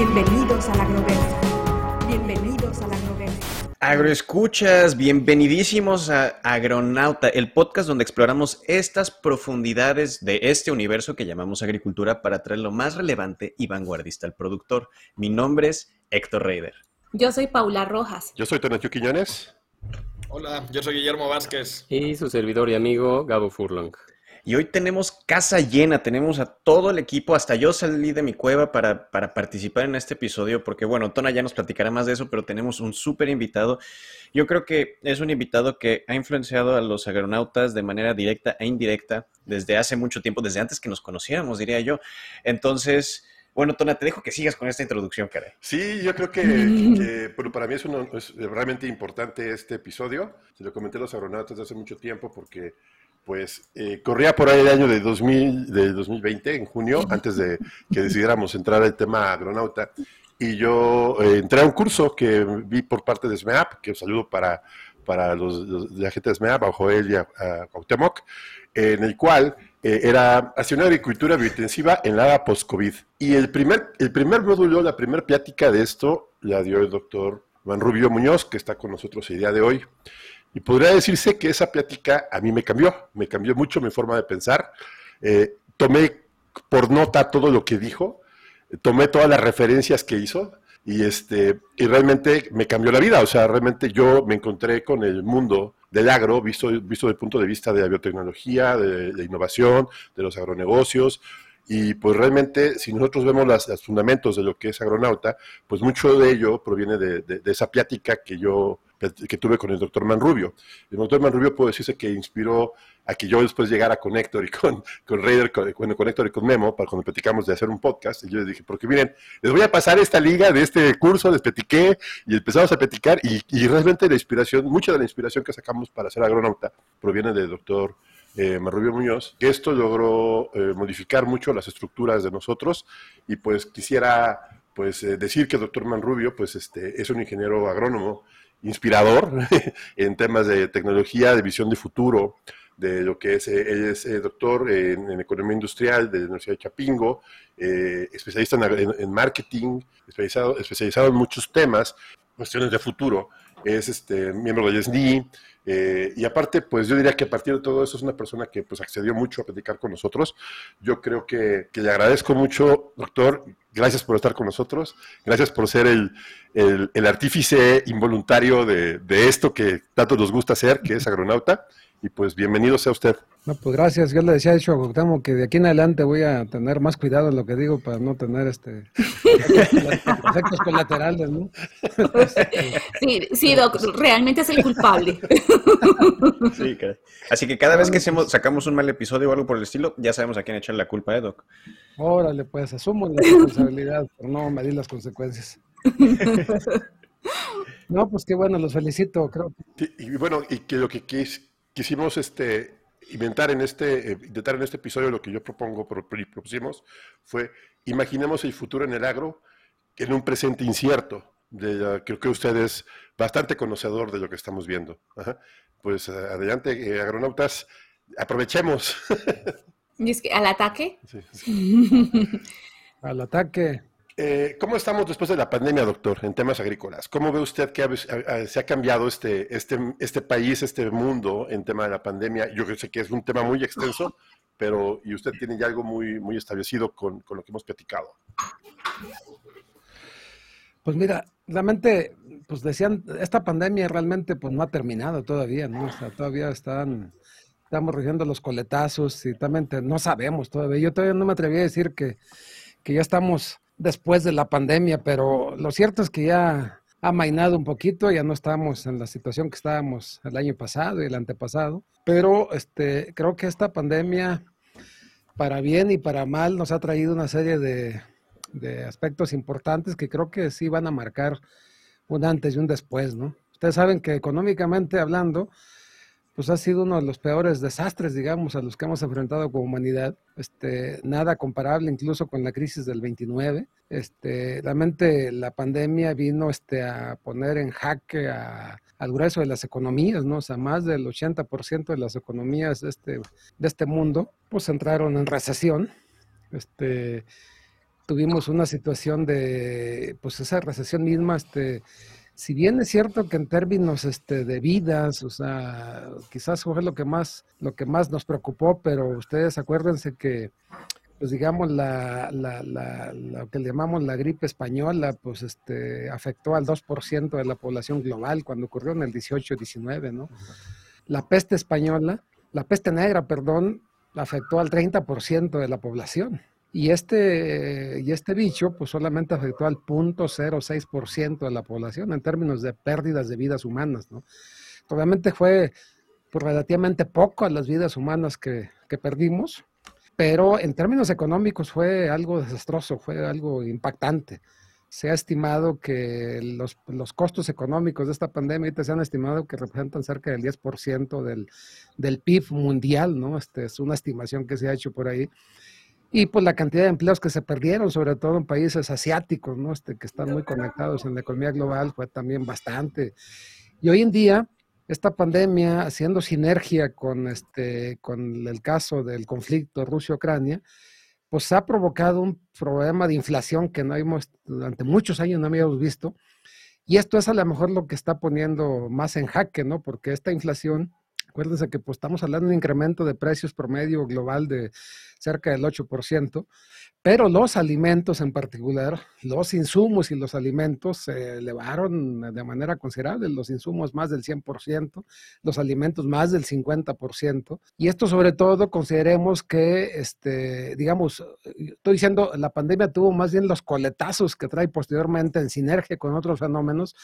Bienvenidos al agroverso. Bienvenidos al agroverso. Agroescuchas, bienvenidísimos a Agronauta, el podcast donde exploramos estas profundidades de este universo que llamamos agricultura para traer lo más relevante y vanguardista al productor. Mi nombre es Héctor Reider. Yo soy Paula Rojas. Yo soy Tonatiu Quiñones. Hola, yo soy Guillermo Vázquez. Y su servidor y amigo Gabo Furlong. Y hoy tenemos casa llena, tenemos a todo el equipo, hasta yo salí de mi cueva para, para participar en este episodio, porque bueno, Tona ya nos platicará más de eso, pero tenemos un súper invitado. Yo creo que es un invitado que ha influenciado a los agronautas de manera directa e indirecta desde hace mucho tiempo, desde antes que nos conociéramos, diría yo. Entonces, bueno, Tona, te dejo que sigas con esta introducción, caray. Sí, yo creo que, que bueno, para mí es, uno, es realmente importante este episodio. Se lo comenté a los agronautas hace mucho tiempo porque pues eh, corría por ahí el año de, 2000, de 2020, en junio, antes de que decidiéramos entrar al tema agronauta. Y yo eh, entré a un curso que vi por parte de SMEAP, que saludo para, para los, la gente de SMEAP, a Joel y a, a Cuauhtémoc, en el cual eh, era hacia una agricultura biointensiva en la era post-COVID. Y el primer, el primer módulo, la primera plática de esto, la dio el doctor Juan Rubio Muñoz, que está con nosotros el día de hoy. Y podría decirse que esa plática a mí me cambió, me cambió mucho mi forma de pensar. Eh, tomé por nota todo lo que dijo, tomé todas las referencias que hizo y, este, y realmente me cambió la vida. O sea, realmente yo me encontré con el mundo del agro, visto, visto desde el punto de vista de la biotecnología, de la innovación, de los agronegocios. Y pues realmente, si nosotros vemos los fundamentos de lo que es agronauta, pues mucho de ello proviene de, de esa plática que yo que tuve con el doctor Manrubio. El doctor Manrubio puede decirse que inspiró a que yo después llegara con Héctor y con, con Raider, con, con Héctor y con Memo, para cuando platicamos de hacer un podcast, y yo les dije, porque miren, les voy a pasar esta liga de este curso, les platiqué, y empezamos a platicar, y, y realmente la inspiración, mucha de la inspiración que sacamos para ser agronauta proviene del doctor eh, Marrubio Muñoz, que esto logró eh, modificar mucho las estructuras de nosotros, y pues quisiera pues eh, decir que el doctor Manrubio pues este, es un ingeniero agrónomo inspirador en temas de tecnología, de visión de futuro, de lo que es, él es eh, doctor en, en, economía industrial de la Universidad de Chapingo, eh, especialista en, en, marketing, especializado, especializado en muchos temas, cuestiones de futuro, es este, miembro del SNI, eh, y aparte, pues yo diría que a partir de todo eso es una persona que pues accedió mucho a platicar con nosotros. Yo creo que, que le agradezco mucho, doctor, gracias por estar con nosotros, gracias por ser el, el, el artífice involuntario de, de, esto que tanto nos gusta hacer, que es agronauta, y pues bienvenido sea usted. No, pues gracias, yo le decía hecho a Gustavo que de aquí en adelante voy a tener más cuidado en lo que digo para no tener este efectos colaterales, ¿no? Sí, sí, Doc, realmente es el culpable. Sí, caray. Así que cada vez que hacemos, sacamos un mal episodio o algo por el estilo, ya sabemos a quién echar la culpa, ¿eh, Doc? Órale, pues asumo la responsabilidad por no medir las consecuencias. No, pues qué bueno, los felicito, creo. Sí, y bueno, y que lo que quis, quisimos este, inventar en este, eh, intentar en este episodio lo que yo propongo, propusimos, fue imaginemos el futuro en el agro en un presente incierto. De, creo que usted es bastante conocedor de lo que estamos viendo. Ajá. Pues adelante, eh, agronautas, aprovechemos. ¿Y es que al ataque? Sí, sí. al ataque. Eh, ¿Cómo estamos después de la pandemia, doctor, en temas agrícolas? ¿Cómo ve usted que ha, se ha cambiado este, este, este país, este mundo en tema de la pandemia? Yo sé que es un tema muy extenso, pero y usted tiene ya algo muy, muy establecido con, con lo que hemos platicado. Pues mira, realmente, pues decían, esta pandemia realmente pues no ha terminado todavía, ¿no? O sea, todavía están, estamos recibiendo los coletazos y también no sabemos todavía. Yo todavía no me atreví a decir que, que ya estamos después de la pandemia, pero lo cierto es que ya ha mainado un poquito, ya no estamos en la situación que estábamos el año pasado y el antepasado, pero este, creo que esta pandemia, para bien y para mal, nos ha traído una serie de, de aspectos importantes que creo que sí van a marcar un antes y un después, ¿no? Ustedes saben que económicamente hablando, pues ha sido uno de los peores desastres, digamos, a los que hemos enfrentado como humanidad. Este, nada comparable incluso con la crisis del 29. Este, realmente la pandemia vino este, a poner en jaque al grueso de las economías, ¿no? O sea, más del 80% de las economías de este, de este mundo, pues entraron en recesión. Este, tuvimos una situación de, pues esa recesión misma, este, si bien es cierto que en términos este, de vidas, o sea, quizás fue lo que más, lo que más nos preocupó, pero ustedes acuérdense que, pues digamos, la, la, la, lo que le llamamos la gripe española, pues este, afectó al 2% de la población global cuando ocurrió en el 18-19, ¿no? La peste española, la peste negra, perdón, afectó al 30% de la población. Y este, y este bicho pues solamente afectó al 0.06% de la población en términos de pérdidas de vidas humanas, ¿no? Obviamente fue pues, relativamente poco a las vidas humanas que, que perdimos, pero en términos económicos fue algo desastroso, fue algo impactante. Se ha estimado que los, los, costos económicos de esta pandemia se han estimado que representan cerca del 10% del, del PIB mundial, ¿no? Este es una estimación que se ha hecho por ahí. Y pues la cantidad de empleos que se perdieron, sobre todo en países asiáticos, ¿no? Este, que están muy conectados en la economía global, fue también bastante. Y hoy en día, esta pandemia, haciendo sinergia con, este, con el caso del conflicto Rusia-Ucrania, pues ha provocado un problema de inflación que no hemos, durante muchos años no habíamos visto. Y esto es a lo mejor lo que está poniendo más en jaque, ¿no? Porque esta inflación Acuérdense que pues, estamos hablando de un incremento de precios promedio global de cerca del 8%, pero los alimentos en particular, los insumos y los alimentos se elevaron de manera considerable, los insumos más del 100%, los alimentos más del 50%, y esto sobre todo consideremos que, este, digamos, estoy diciendo, la pandemia tuvo más bien los coletazos que trae posteriormente en sinergia con otros fenómenos,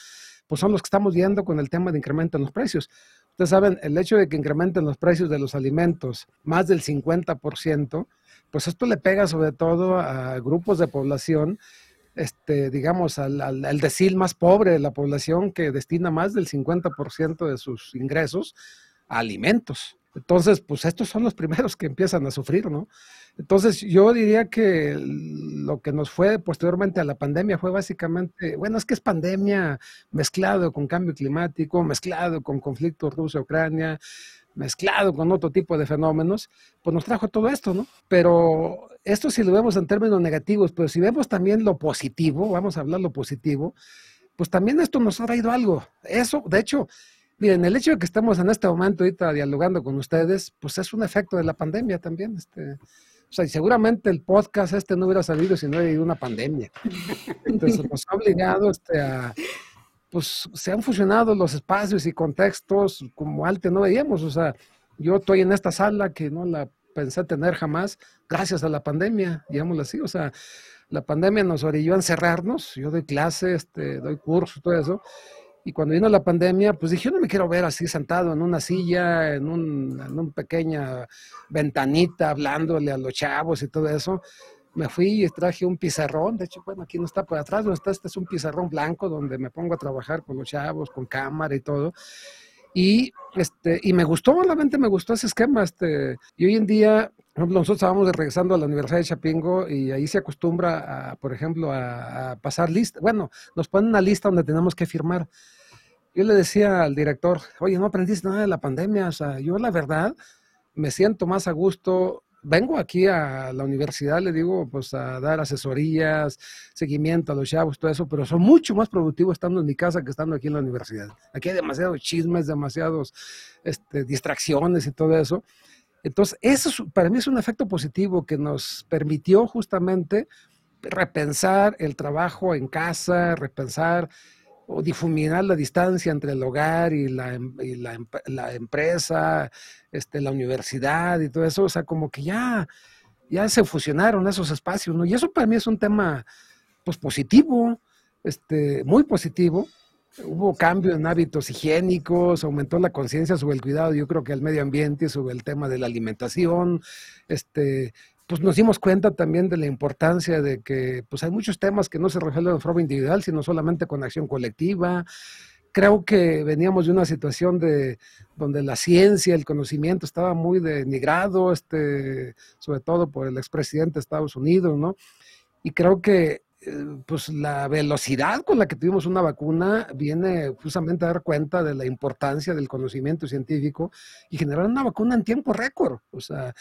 pues son los que estamos viendo con el tema de incremento en los precios. Ustedes saben, el hecho de que incrementen los precios de los alimentos más del 50%, pues esto le pega sobre todo a grupos de población, este, digamos, al, al, decil más pobre de la población que destina más del 50% de sus ingresos a alimentos. Entonces, pues estos son los primeros que empiezan a sufrir, ¿no? Entonces, yo diría que lo que nos fue posteriormente a la pandemia fue básicamente, bueno, es que es pandemia mezclado con cambio climático, mezclado con conflicto Rusia-Ucrania, mezclado con otro tipo de fenómenos, pues nos trajo todo esto, ¿no? Pero esto si lo vemos en términos negativos, pero si vemos también lo positivo, vamos a hablar lo positivo, pues también esto nos ha traído algo. Eso, de hecho, Miren, el hecho de que estemos en este momento ahorita dialogando con ustedes, pues es un efecto de la pandemia también. Este, o sea, y seguramente el podcast este no hubiera salido si no hubiera habido una pandemia. Entonces nos ha obligado este, a, pues se han fusionado los espacios y contextos como antes no veíamos. O sea, yo estoy en esta sala que no la pensé tener jamás gracias a la pandemia, digámoslo así. O sea, la pandemia nos orilló a encerrarnos. Yo doy clase, este, doy cursos, todo eso. Y cuando vino la pandemia, pues dije, yo no me quiero ver así sentado en una silla, en un, en una pequeña ventanita, hablándole a los chavos y todo eso. Me fui y traje un pizarrón, de hecho, bueno, aquí no está por atrás, no está, este es un pizarrón blanco donde me pongo a trabajar con los chavos, con cámara y todo. Y, este, y me gustó, realmente me gustó ese esquema. Este, y hoy en día, nosotros estábamos regresando a la Universidad de Chapingo y ahí se acostumbra, a, por ejemplo, a, a pasar lista. Bueno, nos ponen una lista donde tenemos que firmar. Yo le decía al director, oye, no aprendiste nada de la pandemia. O sea, yo la verdad me siento más a gusto. Vengo aquí a la universidad, le digo, pues a dar asesorías, seguimiento a los chavos, todo eso, pero son mucho más productivos estando en mi casa que estando aquí en la universidad. Aquí hay demasiados chismes, demasiados este, distracciones y todo eso. Entonces, eso para mí es un efecto positivo que nos permitió justamente repensar el trabajo en casa, repensar o difuminar la distancia entre el hogar y la, em, y la, la, empresa, este, la universidad y todo eso, o sea, como que ya, ya se fusionaron esos espacios, ¿no? Y eso para mí es un tema, pues, positivo, este, muy positivo. Hubo cambio en hábitos higiénicos, aumentó la conciencia sobre el cuidado, yo creo que el medio ambiente, sobre el tema de la alimentación, este, pues nos dimos cuenta también de la importancia de que pues hay muchos temas que no se resuelven de forma individual, sino solamente con acción colectiva. Creo que veníamos de una situación de donde la ciencia, el conocimiento estaba muy denigrado, este, sobre todo por el expresidente de Estados Unidos, ¿no? Y creo que eh, pues la velocidad con la que tuvimos una vacuna viene justamente a dar cuenta de la importancia del conocimiento científico y generar una vacuna en tiempo récord. O sea,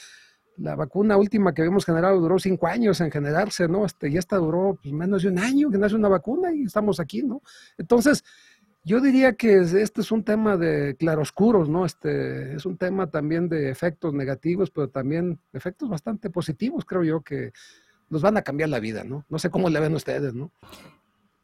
la vacuna última que habíamos generado duró cinco años en generarse, ¿no? Este, y esta duró pues, menos de un año que nace una vacuna y estamos aquí, ¿no? Entonces, yo diría que este es un tema de claroscuros, ¿no? Este es un tema también de efectos negativos, pero también efectos bastante positivos, creo yo, que nos van a cambiar la vida, ¿no? No sé cómo le ven ustedes, ¿no?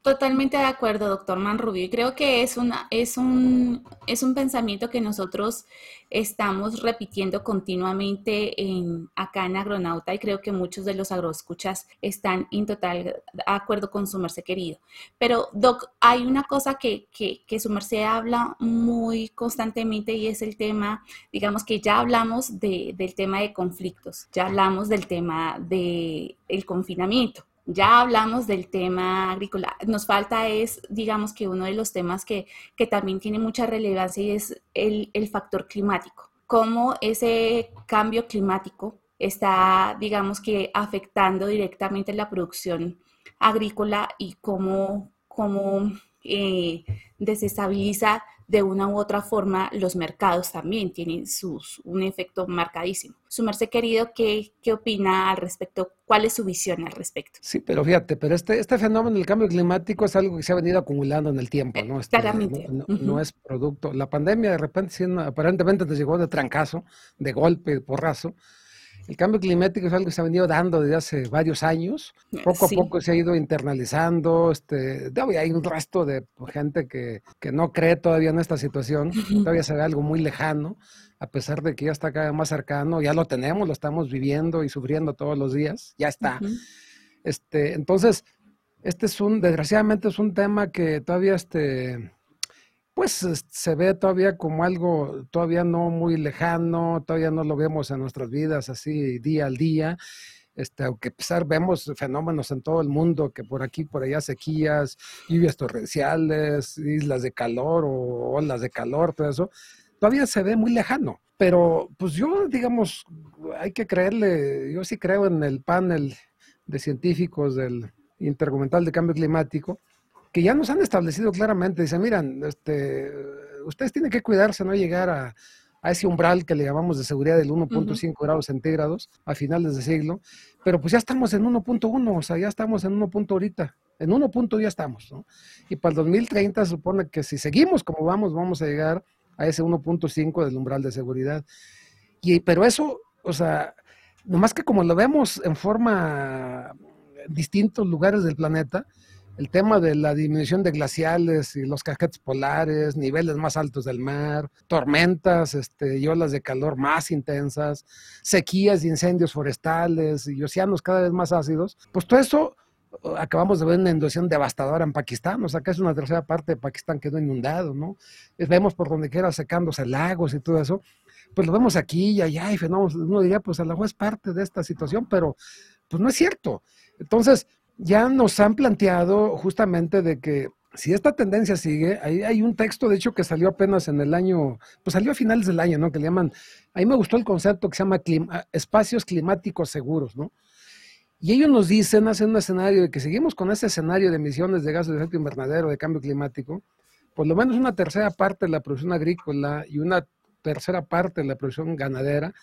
Totalmente de acuerdo, doctor Manrubio. Creo que es, una, es, un, es un pensamiento que nosotros estamos repitiendo continuamente en, acá en Agronauta y creo que muchos de los agroescuchas están en total de acuerdo con su merced querido. Pero, Doc, hay una cosa que, que, que su merced habla muy constantemente y es el tema, digamos que ya hablamos de, del tema de conflictos, ya hablamos del tema del el confinamiento ya hablamos del tema agrícola. Nos falta es, digamos que uno de los temas que, que también tiene mucha relevancia y es el, el, factor climático. Cómo ese cambio climático está, digamos que, afectando directamente la producción agrícola y cómo, cómo eh, desestabiliza de una u otra forma los mercados también tienen sus, un efecto marcadísimo. Su merced querido, ¿qué, ¿qué opina al respecto? ¿Cuál es su visión al respecto? Sí, pero fíjate, pero este, este fenómeno del cambio climático es algo que se ha venido acumulando en el tiempo, ¿no? Este, Claramente. No, no, uh -huh. no, es producto. La pandemia de repente, aparentemente nos llegó de trancazo, de golpe, porrazo, el cambio climático es algo que se ha venido dando desde hace varios años. Poco sí. a poco se ha ido internalizando. Este, hay un resto de gente que, que, no cree todavía en esta situación. Todavía se ve algo muy lejano, a pesar de que ya está cada vez más cercano. Ya lo tenemos, lo estamos viviendo y sufriendo todos los días. Ya está. Uh -huh. este, entonces, este es un, desgraciadamente, es un tema que todavía este, pues se ve todavía como algo todavía no muy lejano, todavía no lo vemos en nuestras vidas así día al día. Este, aunque a pesar vemos fenómenos en todo el mundo, que por aquí, por allá sequías, lluvias torrenciales, islas de calor o olas de calor, todo eso, todavía se ve muy lejano. Pero pues yo, digamos, hay que creerle, yo sí creo en el panel de científicos del Intergubernamental de Cambio Climático, que ya nos han establecido claramente, dice, miran, este, ustedes tienen que cuidarse, no llegar a, a ese umbral que le llamamos de seguridad del 1.5 uh -huh. grados centígrados a finales de siglo, pero pues ya estamos en 1.1, o sea, ya estamos en 1. ahorita, en 1. ya estamos, ¿no? Y para el 2030 se supone que si seguimos como vamos, vamos a llegar a ese 1.5 del umbral de seguridad. Y, pero eso, o sea, nomás que como lo vemos en forma en distintos lugares del planeta, el tema de la disminución de glaciales y los casquetes polares, niveles más altos del mar, tormentas este, y olas de calor más intensas, sequías y incendios forestales y océanos cada vez más ácidos, pues todo eso uh, acabamos de ver una inundación devastadora en Pakistán, o sea, que es una tercera parte de Pakistán quedó inundado, ¿no? Vemos por donde quiera secándose lagos y todo eso, pues lo vemos aquí y allá y fenómenos, uno diría, pues a mejor es parte de esta situación, pero pues no es cierto. Entonces, ya nos han planteado justamente de que si esta tendencia sigue, ahí hay un texto, de hecho, que salió apenas en el año, pues salió a finales del año, ¿no? Que le llaman, a mí me gustó el concepto que se llama clima, espacios climáticos seguros, ¿no? Y ellos nos dicen, hacen un escenario de que seguimos con ese escenario de emisiones de gases de efecto invernadero, de cambio climático, por lo menos una tercera parte de la producción agrícola y una tercera parte de la producción ganadera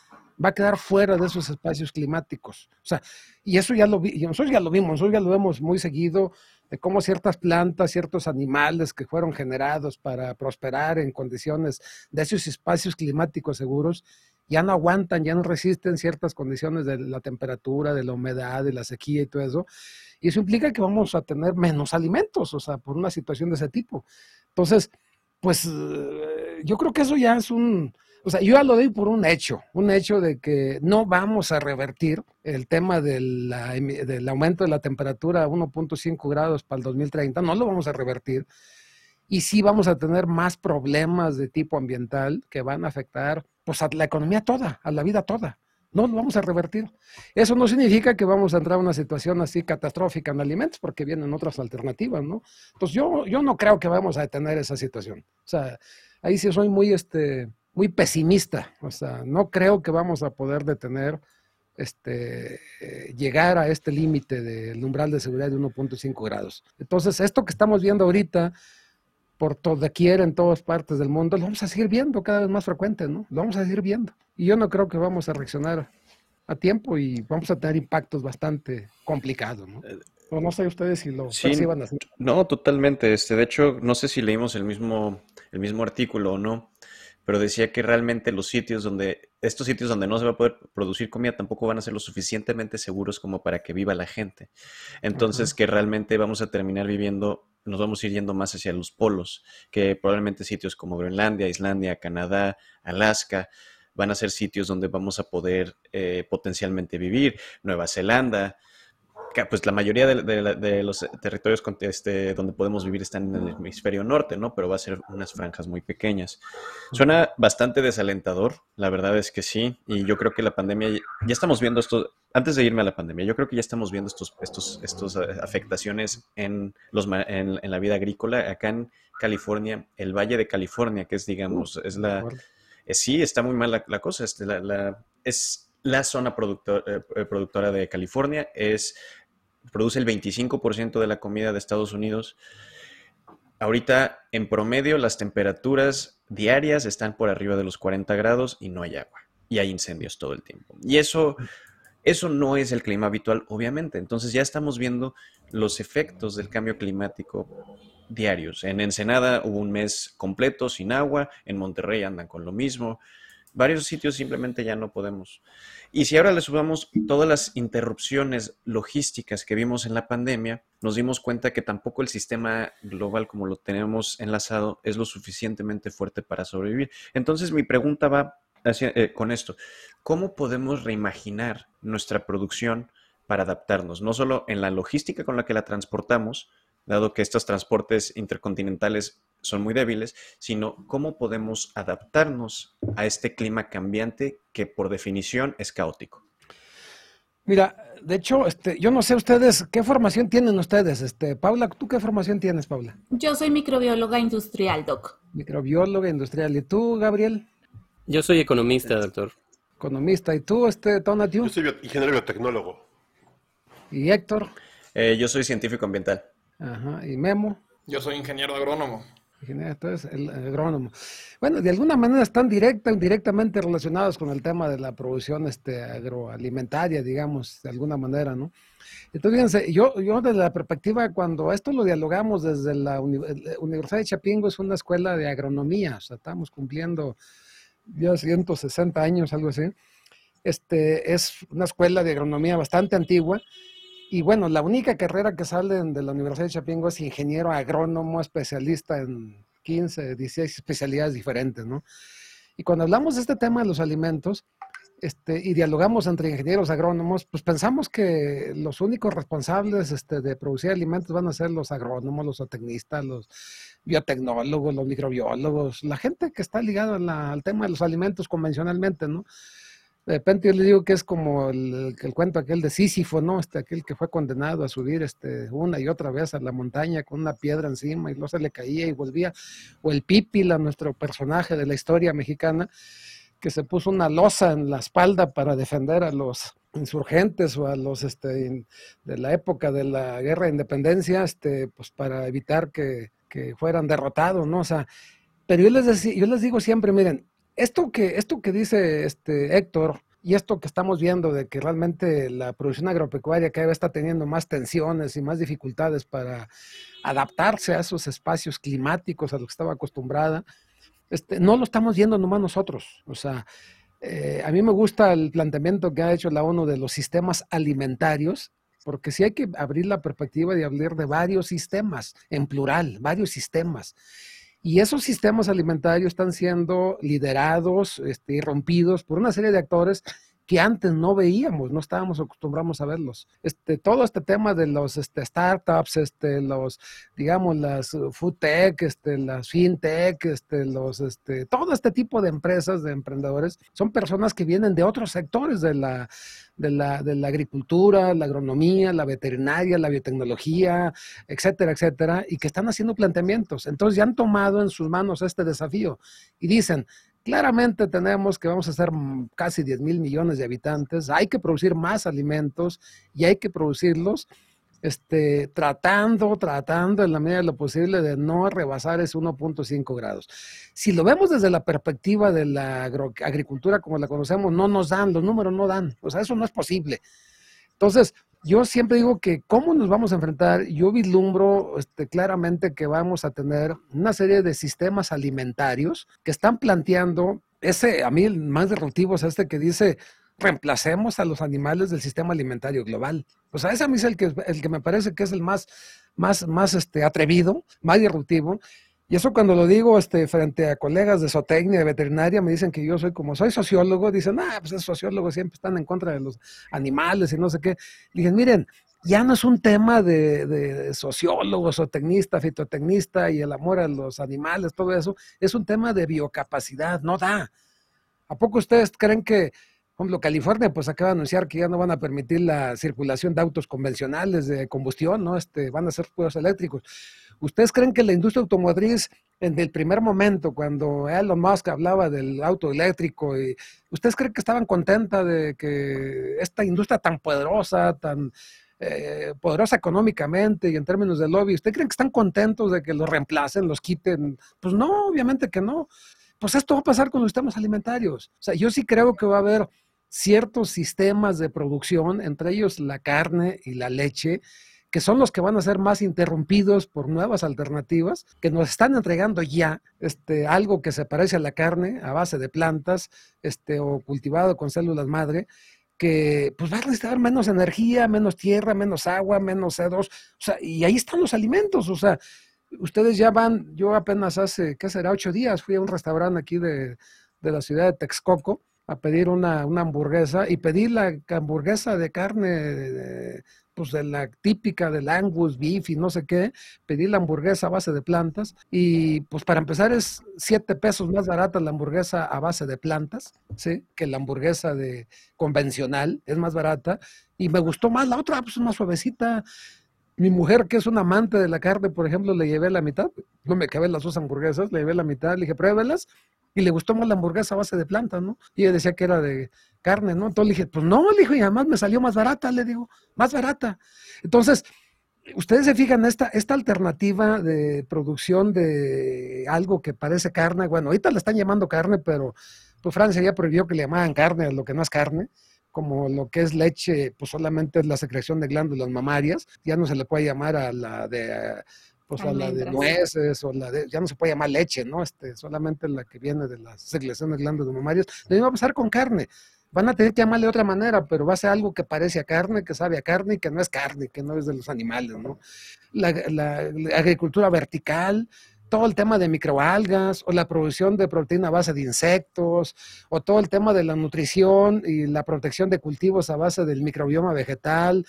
va a quedar fuera de esos espacios climáticos. O sea, y eso ya lo vi, nosotros ya lo vimos, nosotros ya lo vemos muy seguido, de cómo ciertas plantas, ciertos animales que fueron generados para prosperar en condiciones de esos espacios climáticos seguros, ya no aguantan, ya no resisten ciertas condiciones de la temperatura, de la humedad, de la sequía y todo eso. Y eso implica que vamos a tener menos alimentos, o sea, por una situación de ese tipo. Entonces, pues yo creo que eso ya es un, o sea, yo ya lo doy por un hecho, un hecho de que no vamos a revertir el tema del aumento de la temperatura a 1.5 grados para el 2030, no lo vamos a revertir. Y sí vamos a tener más problemas de tipo ambiental que van a afectar pues, a la economía toda, a la vida toda. no lo vamos a revertir. Eso no significa que vamos a entrar a una situación así catastrófica en alimentos, porque vienen otras alternativas, ¿no? Entonces yo, yo no creo que vamos a detener esa situación. O sea, ahí sí soy muy, este, muy pesimista. O sea, no creo que vamos a poder detener, este, eh, llegar a este límite del umbral de seguridad de 1.5 grados. Entonces, esto que estamos viendo ahorita, por todo quiera en todas partes del mundo, lo vamos a seguir viendo cada vez más frecuente, ¿no? Lo vamos a seguir viendo. Y yo no creo que vamos a reaccionar a tiempo y vamos a tener impactos bastante complicados, ¿no? Eh, o no sé ustedes si lo sí, perciban así. No, totalmente. Este, de hecho, no sé si leímos el mismo, el mismo artículo o no, pero decía que realmente los sitios donde, estos sitios donde no se va a poder producir comida tampoco van a ser lo suficientemente seguros como para que viva la gente. Entonces, que realmente vamos a terminar viviendo nos vamos a ir yendo más hacia los polos, que probablemente sitios como Groenlandia, Islandia, Canadá, Alaska, van a ser sitios donde vamos a poder eh, potencialmente vivir, Nueva Zelanda, pues la mayoría de, los territorios este, donde podemos vivir están en el hemisferio norte, ¿no? Pero va a ser unas franjas muy pequeñas. Suena bastante desalentador, la verdad es que sí, y yo creo que la pandemia, ya estamos viendo esto, antes de irme a la pandemia, yo creo que ya estamos viendo estos, estos, estos eh, afectaciones en, los, en, la vida agrícola. Acá en California, el Valle de California, que es, digamos, es la... Eh, sí, está muy mal la, cosa, este, la, es la zona eh, productora de California, es produce el 25% de la comida de Estados Unidos. Ahorita, en promedio, las temperaturas diarias están por arriba de los 40 grados y no hay agua. Y hay incendios todo el tiempo. Y eso, eso no es el clima habitual, obviamente. Entonces ya estamos viendo los efectos del cambio climático diarios. En Ensenada hubo un mes completo sin agua, en Monterrey andan con lo mismo. Varios sitios simplemente ya no podemos. Y si ahora le subamos todas las interrupciones logísticas que vimos en la pandemia, nos dimos cuenta que tampoco el sistema global como lo tenemos enlazado es lo suficientemente fuerte para sobrevivir. Entonces mi pregunta va eh, con esto. ¿Cómo podemos reimaginar nuestra producción para adaptarnos? No solo en la logística con la que la transportamos, dado que estos transportes intercontinentales son muy débiles, sino cómo podemos adaptarnos a este clima cambiante que por definición es caótico. Mira, de hecho, este, yo no sé ustedes, ¿qué formación tienen ustedes? Este, Paula, ¿tú qué formación tienes, Paula? Yo soy microbióloga industrial, Doc. Microbióloga industrial. ¿Y tú, Gabriel? Yo soy economista, doctor. Economista. ¿Y tú, este, Tonatiu? Yo soy ingeniero biotecnólogo. ¿Y Héctor? Eh, yo soy científico ambiental. Ajá. ¿Y Memo? Yo soy ingeniero agrónomo. Entonces, el agrónomo. Bueno, de alguna manera están directa relacionados con el tema de la producción este, agroalimentaria, digamos, de alguna manera, ¿no? Entonces, fíjense, yo, yo desde la perspectiva, cuando esto lo dialogamos desde la Universidad de Chapingo, es una escuela de agronomía, o sea, estamos cumpliendo ya 160 años, algo así. Este, es una escuela de agronomía bastante antigua y bueno, la única carrera que sale de la Universidad de Chapingo es ingeniero agrónomo, especialista en 15, 16 especialidades diferentes, ¿no? Y cuando hablamos de este tema de los alimentos, este, y dialogamos entre ingenieros agrónomos, pues pensamos que los únicos responsables este, de producir alimentos van a ser los agrónomos, los zootecnistas, los biotecnólogos, los microbiólogos, la gente que está ligada al tema de los alimentos convencionalmente, ¿no? De repente yo le digo que es como el, el, cuento aquel de Sísifo, ¿no? Este, aquel que fue condenado a subir este, una y otra vez a la montaña con una piedra encima y luego se le caía y volvía. O el Pípila, nuestro personaje de la historia mexicana, que se puso una losa en la espalda para defender a los insurgentes o a los este, de la época de la guerra de independencia, este, pues para evitar que, que fueran derrotados, ¿no? O sea, pero yo les, yo les digo siempre, miren, esto que, esto que dice este Héctor y esto que estamos viendo de que realmente la producción agropecuaria cada vez está teniendo más tensiones y más dificultades para adaptarse a esos espacios climáticos a los que estaba acostumbrada, este, no lo estamos viendo nomás nosotros. O sea, eh, a mí me gusta el planteamiento que ha hecho la ONU de los sistemas alimentarios, porque sí hay que abrir la perspectiva de hablar de varios sistemas, en plural, varios sistemas. Y esos sistemas alimentarios están siendo liderados este, y rompidos por una serie de actores que antes no veíamos, no estábamos acostumbrados a verlos. Este, todo este tema de los este, startups, este, los, digamos, las food tech, este, las fintech, este, los, este, todo este tipo de empresas, de emprendedores, son personas que vienen de otros sectores de la, de la, de la agricultura, la agronomía, la veterinaria, la biotecnología, etcétera, etcétera, y que están haciendo planteamientos. Entonces ya han tomado en sus manos este desafío y dicen, Claramente tenemos que vamos a ser casi 10 mil millones de habitantes, hay que producir más alimentos y hay que producirlos este, tratando, tratando en la medida de lo posible de no rebasar ese 1.5 grados. Si lo vemos desde la perspectiva de la agricultura como la conocemos, no nos dan, los números no dan, o sea, eso no es posible. Entonces, yo siempre digo que cómo nos vamos a enfrentar, yo vislumbro este, claramente que vamos a tener una serie de sistemas alimentarios que están planteando, ese a mí el más disruptivo es este que dice, reemplacemos a los animales del sistema alimentario global. O sea, ese a mí es el que, el que me parece que es el más, más, más este, atrevido, más disruptivo. Y eso cuando lo digo este, frente a colegas de zootecnia, de veterinaria, me dicen que yo soy como soy sociólogo, dicen, ah, pues esos sociólogos siempre están en contra de los animales y no sé qué. Dicen, miren, ya no es un tema de, de sociólogo, zootecnista, fitotecnista y el amor a los animales, todo eso, es un tema de biocapacidad, no da. ¿A poco ustedes creen que, por ejemplo, California, pues acaba de anunciar que ya no van a permitir la circulación de autos convencionales de combustión, ¿no? Este, van a ser puros eléctricos. ¿Ustedes creen que la industria automotriz, en el primer momento, cuando Elon Musk hablaba del auto eléctrico, y, ¿ustedes creen que estaban contentas de que esta industria tan poderosa, tan eh, poderosa económicamente y en términos de lobby, ¿ustedes creen que están contentos de que los reemplacen, los quiten? Pues no, obviamente que no. Pues esto va a pasar con los sistemas alimentarios. O sea, yo sí creo que va a haber ciertos sistemas de producción, entre ellos la carne y la leche, que son los que van a ser más interrumpidos por nuevas alternativas, que nos están entregando ya este, algo que se parece a la carne a base de plantas este, o cultivado con células madre, que pues va a necesitar menos energía, menos tierra, menos agua, menos sedos, o sea, y ahí están los alimentos, o sea, ustedes ya van, yo apenas hace, ¿qué será? Ocho días fui a un restaurante aquí de, de la ciudad de Texcoco a pedir una, una, hamburguesa y pedí la hamburguesa de carne de, pues de la típica del Angus beef y no sé qué, pedí la hamburguesa a base de plantas y pues para empezar es siete pesos más barata la hamburguesa a base de plantas, ¿sí? Que la hamburguesa de convencional, es más barata y me gustó más la otra, pues más suavecita. Mi mujer, que es un amante de la carne, por ejemplo, le llevé la mitad, no me cabé las dos hamburguesas, le llevé la mitad, le dije, pruébelas y le gustó más la hamburguesa a base de plantas, ¿no? Y ella decía que era de carne, ¿no? Entonces le dije, pues no, le y además me salió más barata, le digo, más barata. Entonces, ustedes se fijan, esta, esta alternativa de producción de algo que parece carne, bueno, ahorita le están llamando carne, pero pues Francia ya prohibió que le llamaran carne a lo que no es carne, como lo que es leche, pues solamente es la secreción de glándulas mamarias, ya no se le puede llamar a la de pues a la de nueces o la de, ya no se puede llamar leche, ¿no? Este, solamente la que viene de las secreciones glándulas mamarias. Mismo va a pasar con carne. Van a tener que llamarle de otra manera, pero va a ser algo que parece a carne, que sabe a carne y que no es carne, que no es de los animales, ¿no? La, la, agricultura vertical, todo el tema de microalgas o la producción de proteína a base de insectos o todo el tema de la nutrición y la protección de cultivos a base del microbioma vegetal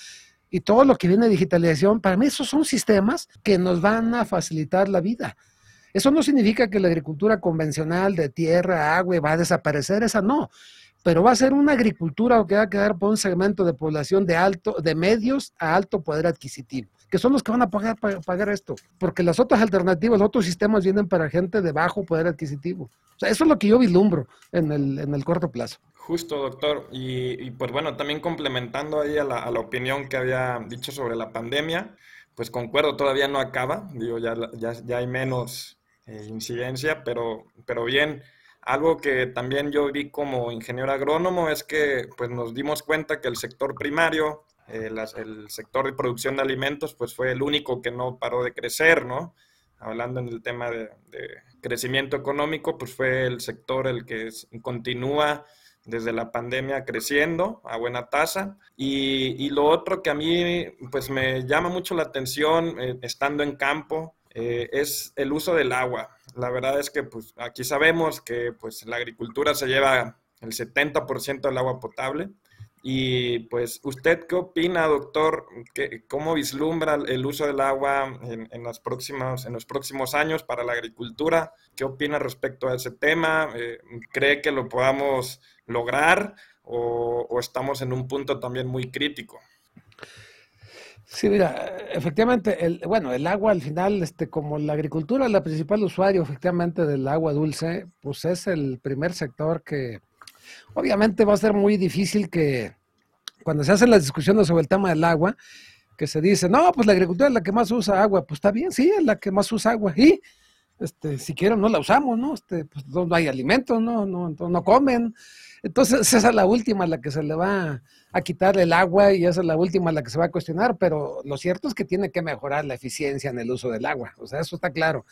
y todo lo que viene de digitalización, para mí esos son sistemas que nos van a facilitar la vida. Eso no significa que la agricultura convencional de tierra, agua va a desaparecer, esa no, pero va a ser una agricultura que va a quedar por un segmento de población de alto, de medios a alto poder adquisitivo, que son los que van a pagar, pagar esto, porque las otras alternativas, los otros sistemas vienen para gente de bajo poder adquisitivo. O sea, eso es lo que yo vislumbro en el, en el corto plazo. Justo, doctor. Y, pues bueno, también complementando ahí a la, opinión que había dicho sobre la pandemia, pues concuerdo, todavía no acaba, digo, ya, ya, hay menos eh, incidencia, pero, pero bien, algo que también yo vi como ingeniero agrónomo es que pues nos dimos cuenta que el sector primario, eh, el sector de producción de alimentos, pues fue el único que no paró de crecer, ¿no? Hablando en el tema de, crecimiento económico, pues fue el sector el que continúa desde la pandemia creciendo a buena tasa. Y, lo otro que a mí pues me llama mucho la atención eh, estando en campo eh, es el uso del agua. La verdad es que pues aquí sabemos que pues la agricultura se lleva el 70% del agua potable. Y pues, ¿usted qué opina, doctor? ¿Cómo vislumbra el uso del agua en, en, las próximas, en los próximos años para la agricultura? ¿Qué opina respecto a ese tema? Eh, ¿Cree que lo podamos lograr o estamos en un punto también muy crítico? Sí, mira, efectivamente, el, bueno, el agua al final, este, como la agricultura es la principal usuario efectivamente del agua dulce, pues es el primer sector que, Obviamente va a ser muy difícil que cuando se hacen las discusiones sobre el tema del agua, que se dice, no, pues la agricultura es la que más usa agua, pues está bien, sí, es la que más usa agua, y este, si quieren no la usamos, ¿no? Este, pues no hay alimentos, ¿no? No, no comen. Entonces esa es la última la que se le va a quitar el agua y esa es la última la que se va a cuestionar, pero lo cierto es que tiene que mejorar la eficiencia en el uso del agua, o sea, eso está claro.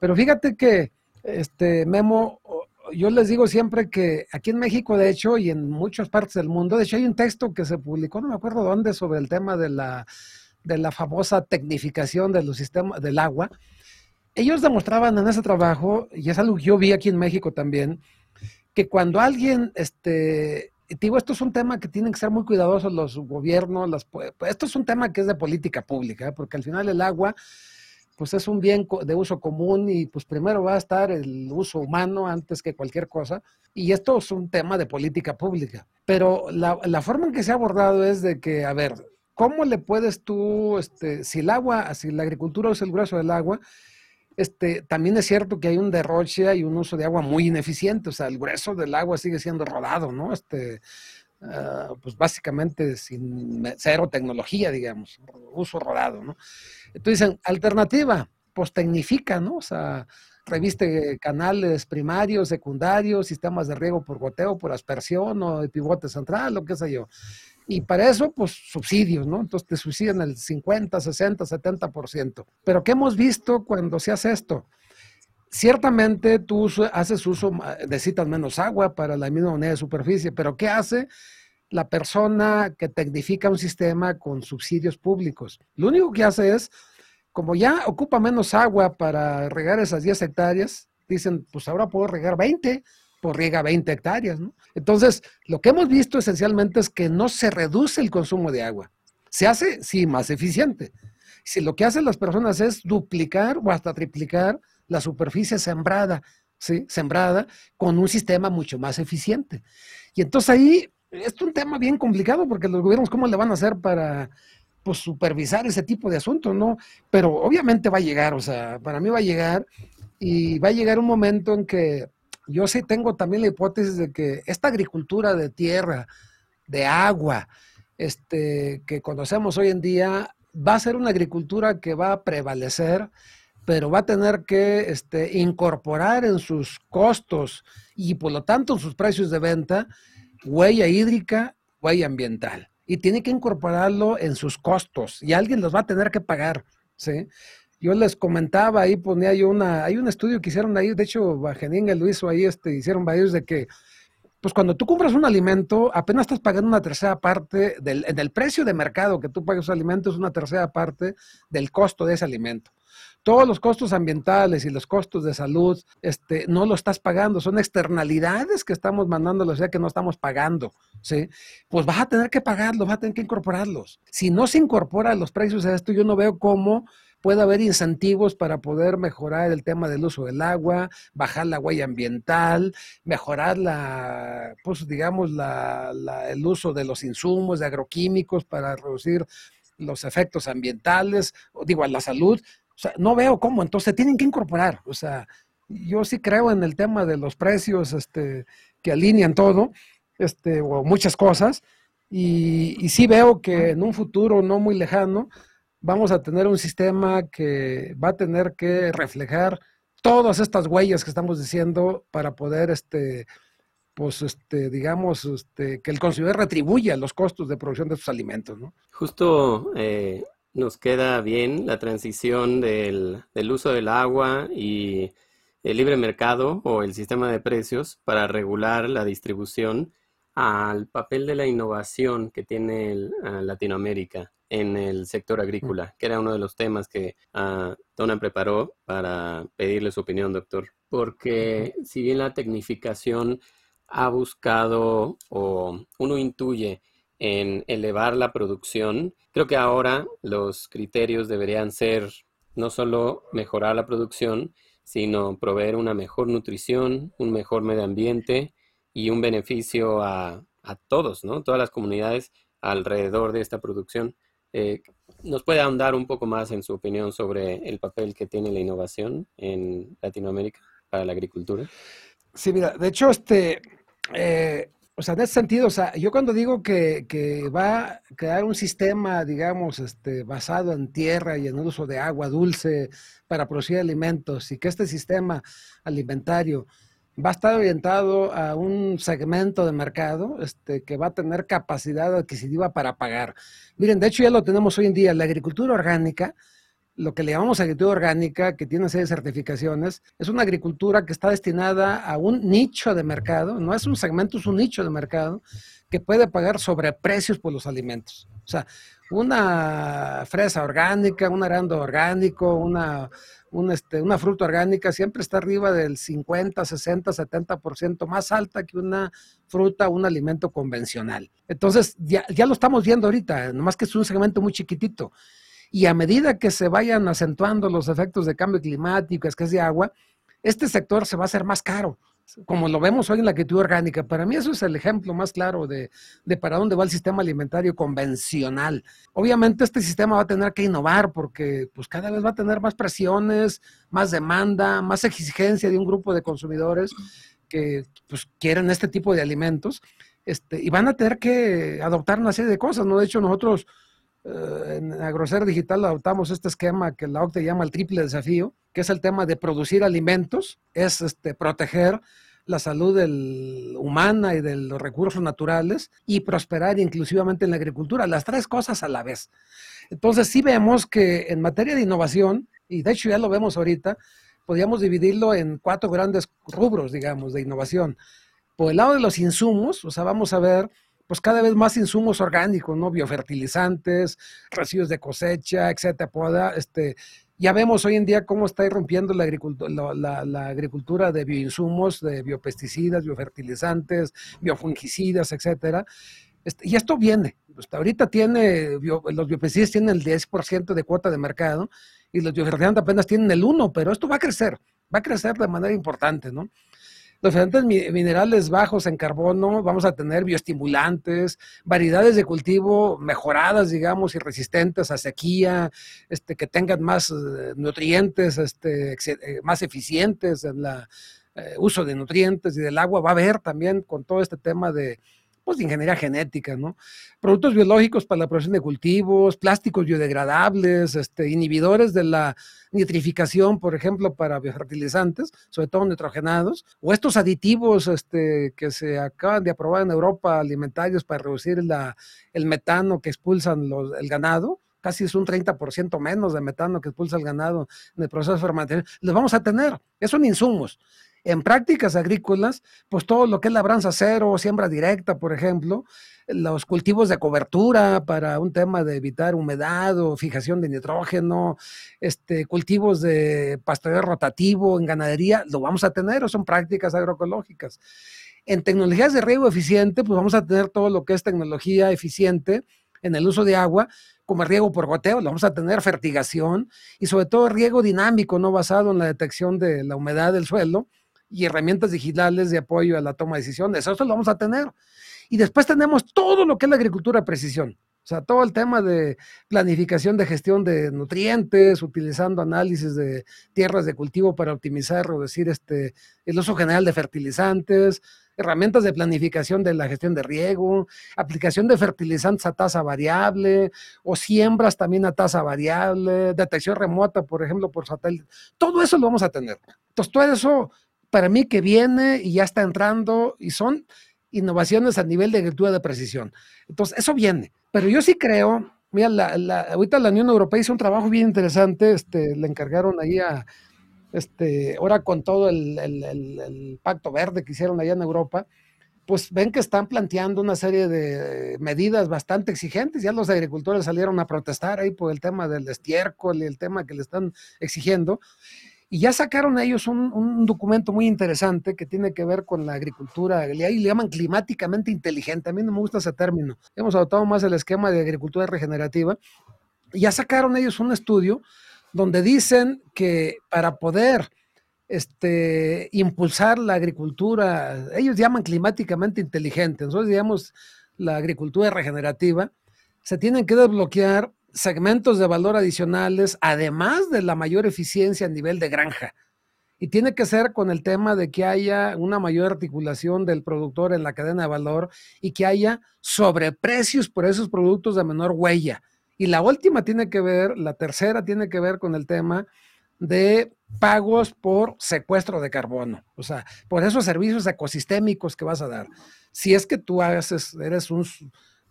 Pero fíjate que, este, Memo, yo les digo siempre que aquí en México, de hecho, y en muchas partes del mundo, de hecho hay un texto que se publicó, no me acuerdo dónde, sobre el tema de la, de la famosa tecnificación de los sistemas del agua. Ellos demostraban en ese trabajo, y es algo que yo vi aquí en México también, que cuando alguien, este, digo, esto es un tema que tienen que ser muy cuidadosos los gobiernos, las, esto es un tema que es de política pública, porque al final el agua pues es un bien de uso común y pues primero va a estar el uso humano antes que cualquier cosa. Y esto es un tema de política pública. Pero la, la forma en que se ha abordado es de que, a ver, ¿cómo le puedes tú, este, si el agua, si la agricultura es el grueso del agua, este, también es cierto que hay un derroche y un uso de agua muy ineficiente, o sea, el grueso del agua sigue siendo rodado, ¿no? Este, uh, pues básicamente sin cero tecnología, digamos, uso rodado, ¿no? Entonces dicen, alternativa, pues tecnifica, ¿no? O sea, reviste canales primarios, secundarios, sistemas de riego por goteo, por aspersión o de pivote central, lo que sé yo. Y para eso, pues subsidios, ¿no? Entonces te subsidian el 50, 60, 70%. Pero ¿qué hemos visto cuando se hace esto? Ciertamente tú haces uso, necesitas menos agua para la misma unidad de superficie, pero ¿qué hace? la persona que tecnifica un sistema con subsidios públicos. Lo único que hace es, como ya ocupa menos agua para regar esas 10 hectáreas, dicen, pues ahora puedo regar 20, pues riega 20 hectáreas. ¿no? Entonces, lo que hemos visto esencialmente es que no se reduce el consumo de agua. Se hace, sí, más eficiente. Si lo que hacen las personas es duplicar o hasta triplicar la superficie sembrada, ¿sí? Sembrada con un sistema mucho más eficiente. Y entonces ahí es un tema bien complicado porque los gobiernos, ¿cómo le van a hacer para pues, supervisar ese tipo de asuntos, no? Pero obviamente va a llegar, o sea, para mí va a llegar y va a llegar un momento en que yo sí tengo también la hipótesis de que esta agricultura de tierra, de agua, este, que conocemos hoy en día, va a ser una agricultura que va a prevalecer, pero va a tener que este, incorporar en sus costos y por lo tanto en sus precios de venta huella hídrica, huella ambiental. Y tiene que incorporarlo en sus costos y alguien los va a tener que pagar, ¿sí? Yo les comentaba, ahí ponía yo una, hay un estudio que hicieron ahí, de hecho, Bajeninga lo hizo ahí, este, hicieron varios de que, pues cuando tú compras un alimento, apenas estás pagando una tercera parte del, precio de mercado que tú pagas un alimento, es una tercera parte del costo de ese alimento todos los costos ambientales y los costos de salud, este, no lo estás pagando, son externalidades que estamos mandando, o sea que no estamos pagando, ¿sí? Pues vas a tener que pagarlos, vas a tener que incorporarlos. Si no se incorporan los precios a esto, yo no veo cómo puede haber incentivos para poder mejorar el tema del uso del agua, bajar la huella ambiental, mejorar la, pues digamos, el uso de los insumos, de agroquímicos para reducir los efectos ambientales, digo, a la salud, o sea, no veo cómo, entonces tienen que incorporar. O sea, yo sí creo en el tema de los precios este, que alinean todo, este, o muchas cosas, y sí veo que en un futuro no muy lejano vamos a tener un sistema que va a tener que reflejar todas estas huellas que estamos diciendo para poder, este, pues, este, digamos, este, que el consumidor retribuya los costos de producción de sus alimentos, ¿no? Justo eh, nos queda bien la transición del, uso del agua y el libre mercado o el sistema de precios para regular la distribución al papel de la innovación que tiene Latinoamérica en el sector agrícola, que era uno de los temas que uh, Donna preparó para pedirle su opinión, doctor. Porque si bien la tecnificación ha buscado o uno intuye en elevar la producción, creo que ahora los criterios deberían ser no solo mejorar la producción, sino proveer una mejor nutrición, un mejor medio ambiente y un beneficio a, todos, ¿no? Todas las comunidades alrededor de esta producción. Eh, ¿Nos puede ahondar un poco más en su opinión sobre el papel que tiene la innovación en Latinoamérica para la agricultura? Sí, mira, de hecho, este, eh, o sea, en ese sentido, o sea, yo cuando digo que, va a crear un sistema, digamos, este, basado en tierra y en el uso de agua dulce para producir alimentos y que este sistema alimentario va a estar orientado a un segmento de mercado este, que va a tener capacidad adquisitiva para pagar. Miren, de hecho ya lo tenemos hoy en día, la agricultura orgánica, lo que le llamamos agricultura orgánica, que tiene seis certificaciones, es una agricultura que está destinada a un nicho de mercado, no es un segmento, es un nicho de mercado que puede pagar sobreprecios por los alimentos. O sea, una fresa orgánica, un arando orgánico, una, este, una fruta orgánica siempre está arriba del 50, 60, 70% más alta que una fruta, un alimento convencional. Entonces, ya, ya lo estamos viendo ahorita, nomás que es un segmento muy chiquitito. Y a medida que se vayan acentuando los efectos de cambio climático, escasez de agua, este sector se va a hacer más caro, como lo vemos hoy en la agricultura orgánica. Para mí eso es el ejemplo más claro de, de, para dónde va el sistema alimentario convencional. Obviamente este sistema va a tener que innovar porque pues cada vez va a tener más presiones, más demanda, más exigencia de un grupo de consumidores que pues quieren este tipo de alimentos. Este, y van a tener que adoptar una serie de cosas, ¿no? De hecho, nosotros en Agrocer Digital adoptamos este esquema que la OCDE llama el triple desafío, que es el tema de producir alimentos, es este, proteger la salud humana y de los recursos naturales y prosperar inclusivamente en la agricultura, las tres cosas a la vez. Entonces sí vemos que en materia de innovación, y de hecho ya lo vemos ahorita, podríamos dividirlo en cuatro grandes rubros, digamos, de innovación. Por el lado de los insumos, o sea, vamos a ver pues cada vez más insumos orgánicos, ¿no? Biofertilizantes, residuos de cosecha, etcétera. Pueda, este, ya vemos hoy en día cómo está irrumpiendo la agricultura, la, agricultura de bioinsumos, de biopesticidas, biofertilizantes, biofungicidas, etcétera. Este, y esto viene. Hasta ahorita tiene, los biopesticidas tienen el 10% de cuota de mercado y los biofertilizantes apenas tienen el 1%, pero esto va a crecer, va a crecer de manera importante, ¿no? Diferentes minerales bajos en carbono, vamos a tener bioestimulantes, variedades de cultivo mejoradas, digamos, y resistentes a sequía, este, que tengan más eh, nutrientes, este, eh, más eficientes en el eh, uso de nutrientes y del agua. Va a haber también con todo este tema de, pues, de ingeniería genética, ¿no? Productos biológicos para la producción de cultivos, plásticos biodegradables, este, inhibidores de la nitrificación, por ejemplo, para biofertilizantes, sobre todo nitrogenados, o estos aditivos este, que se acaban de aprobar en Europa, alimentarios para reducir la, el metano que expulsan los, el ganado, casi es un 30% menos de metano que expulsa el ganado en el proceso fermentativo, los vamos a tener, esos son insumos. En prácticas agrícolas, pues todo lo que es labranza cero, siembra directa, por ejemplo, los cultivos de cobertura para un tema de evitar humedad o fijación de nitrógeno, este, cultivos de pastoreo rotativo en ganadería, lo vamos a tener o son prácticas agroecológicas. En tecnologías de riego eficiente, pues vamos a tener todo lo que es tecnología eficiente en el uso de agua, como el riego por goteo, lo vamos a tener fertigación y sobre todo riego dinámico, no basado en la detección de la humedad del suelo, y herramientas digitales de apoyo a la toma de decisiones. Eso lo vamos a tener. Y después tenemos todo lo que es la agricultura precisión. O sea, todo el tema de planificación de gestión de nutrientes, utilizando análisis de tierras de cultivo para optimizar, o decir, este, el uso general de fertilizantes, herramientas de planificación de la gestión de riego, aplicación de fertilizantes a tasa variable o siembras también a tasa variable, detección remota, por ejemplo, por satélite. Todo eso lo vamos a tener. Entonces, todo eso para mí que viene y ya está entrando y son innovaciones a nivel de agricultura de precisión. Entonces, eso viene. Pero yo sí creo, mira, la, ahorita la Unión Europea hizo un trabajo bien interesante, este, le encargaron ahí a, este, ahora con todo el, el, pacto verde que hicieron allá en Europa, pues ven que están planteando una serie de medidas bastante exigentes. Ya los agricultores salieron a protestar ahí por el tema del estiércol y el tema que le están exigiendo. Y ya sacaron ellos un, documento muy interesante que tiene que ver con la agricultura, ahí le llaman climáticamente inteligente, a mí no me gusta ese término, hemos adoptado más el esquema de agricultura regenerativa, y ya sacaron ellos un estudio donde dicen que para poder este, impulsar la agricultura, ellos llaman climáticamente inteligente, nosotros digamos la agricultura regenerativa, se tienen que desbloquear segmentos de valor adicionales, además de la mayor eficiencia a nivel de granja. Y tiene que ser con el tema de que haya una mayor articulación del productor en la cadena de valor y que haya sobreprecios por esos productos de menor huella. Y la última tiene que ver, la tercera tiene que ver con el tema de pagos por secuestro de carbono, o sea, por esos servicios ecosistémicos que vas a dar. Si es que tú haces, eres un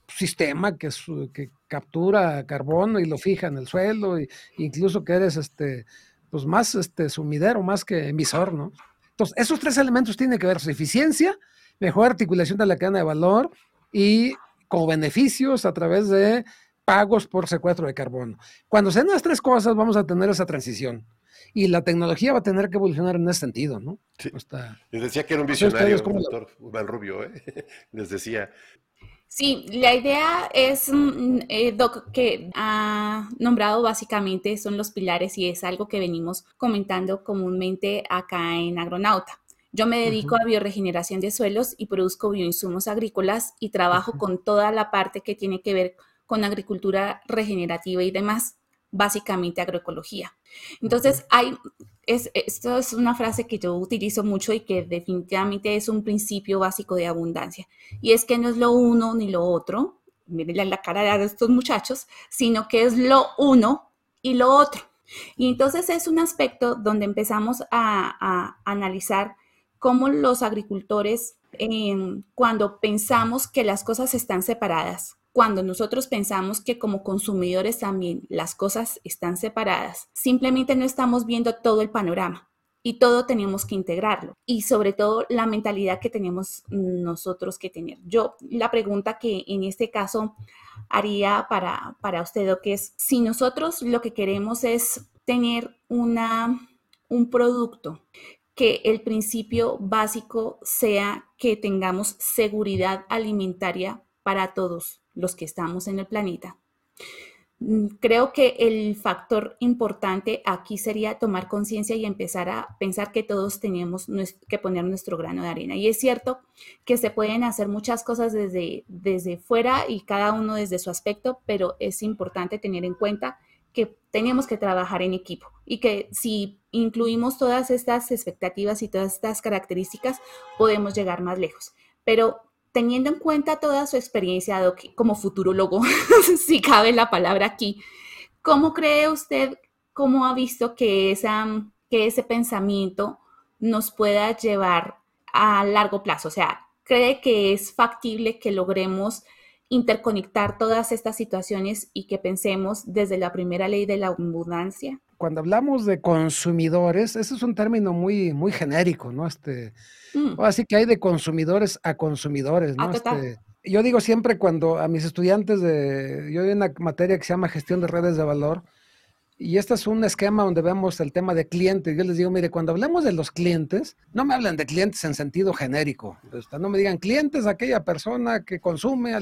sistema que, que captura carbono y lo fija en el suelo, e incluso que eres este, pues más este, sumidero, más que emisor, ¿no? Entonces, esos tres elementos tienen que ver su eficiencia, mejor articulación de la cadena de valor y con beneficios a través de pagos por secuestro de carbono. Cuando sean las tres cosas, vamos a tener esa transición. Y la tecnología va a tener que evolucionar en ese sentido, ¿no? Sí. Les decía que era un visionario, doctor Iván Rubio, ¿eh? Les decía. Sí, la idea es, mm, eh, Doc, que ha nombrado básicamente son los pilares y es algo que venimos comentando comúnmente acá en Agronauta. Yo me dedico a bioregeneración de suelos y produzco bioinsumos agrícolas y trabajo con toda la parte que tiene que ver con agricultura regenerativa y demás, básicamente agroecología. Entonces, hay, es, esto es una frase que yo utilizo mucho y que definitivamente es un principio básico de abundancia. Y es que no es lo uno ni lo otro, miren la cara de estos muchachos, sino que es lo uno y lo otro. Y entonces es un aspecto donde empezamos a, analizar cómo los agricultores, em, cuando pensamos que las cosas están separadas, cuando nosotros pensamos que como consumidores también las cosas están separadas, simplemente no estamos viendo todo el panorama y todo tenemos que integrarlo y sobre todo la mentalidad que tenemos nosotros que tener. Yo la pregunta que en este caso haría para, para usted, es, si nosotros lo que queremos es tener una, un producto que el principio básico sea que tengamos seguridad alimentaria para todos los que estamos en el planeta. Mm, creo que el factor importante aquí sería tomar conciencia y empezar a pensar que todos tenemos que poner nuestro grano de arena. Y es cierto que se pueden hacer muchas cosas desde, desde fuera y cada uno desde su aspecto, pero es importante tener en cuenta que tenemos que trabajar en equipo y que si incluimos todas estas expectativas y todas estas características, podemos llegar más lejos. Pero teniendo en cuenta toda su experiencia como futurólogo, si cabe la palabra aquí, ¿cómo cree usted, cómo ha visto que, que ese pensamiento nos pueda llevar a largo plazo? O sea, ¿cree que es factible que logremos interconectar todas estas situaciones y que pensemos desde la primera ley de la abundancia? Cuando hablamos de consumidores, ese es un término muy, muy genérico, ¿no? Este, mm. Así que hay de consumidores a consumidores, ¿no? Ah, este, yo digo siempre cuando a mis estudiantes de, yo doy una materia que se llama gestión de redes de valor, y este es un esquema donde vemos el tema de clientes. Yo les digo, mire, cuando hablemos de los clientes, no me hablen de clientes en sentido genérico. No me digan clientes, aquella persona que consume.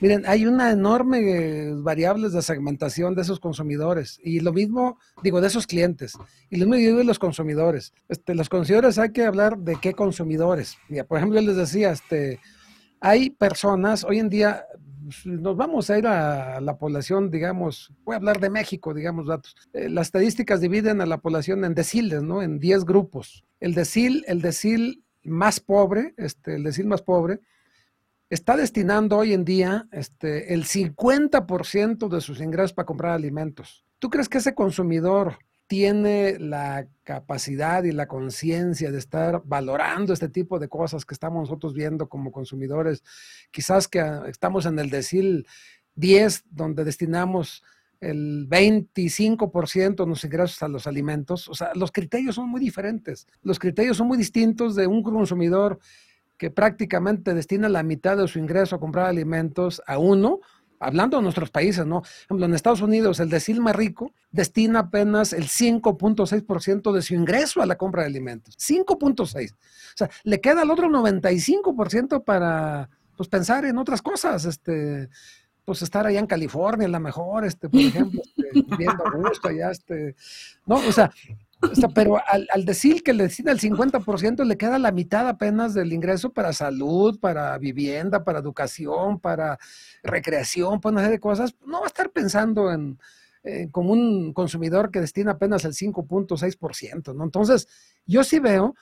Miren, hay una enorme eh, variables de segmentación de esos consumidores. Y lo mismo, digo, de esos clientes. Y lo mismo digo de los consumidores. Este, los consumidores hay que hablar de qué consumidores. por ejemplo, yo les decía, este, hay personas, hoy en día, nos vamos a ir a la población, digamos, voy a hablar de México, digamos, datos. Eh, las estadísticas dividen a la población en deciles, ¿no? En 10 grupos. El decil, el decil más pobre, este, el decil más pobre, está destinando hoy en día este, el 50% de sus ingresos para comprar alimentos. ¿Tú crees que ese consumidor tiene la capacidad y la conciencia de estar valorando este tipo de cosas que estamos nosotros viendo como consumidores. Quizás que ah, estamos en el decil 10, donde destinamos el 25% de nuestros ingresos a los alimentos. O sea, los criterios son muy diferentes. Los criterios son muy distintos de un consumidor que prácticamente destina la mitad de su ingreso a comprar alimentos a uno hablando de nuestros países, ¿no? Por ejemplo, en Estados Unidos, el decil más rico destina apenas el 5.6% de su ingreso a la compra de alimentos. 5.6. O sea, le queda el otro 95% para pues, pensar en otras cosas, este, pues estar allá en California, a lo mejor, este, por ejemplo, este, viendo a gusto allá, este, no, o sea, pero al, decir que le decida el 50%, le queda la mitad apenas del ingreso para salud, para vivienda, para educación, para recreación, para una serie de cosas. No va a estar pensando en, como un consumidor que destina apenas el 5.6%, ¿no? Entonces, yo sí veo,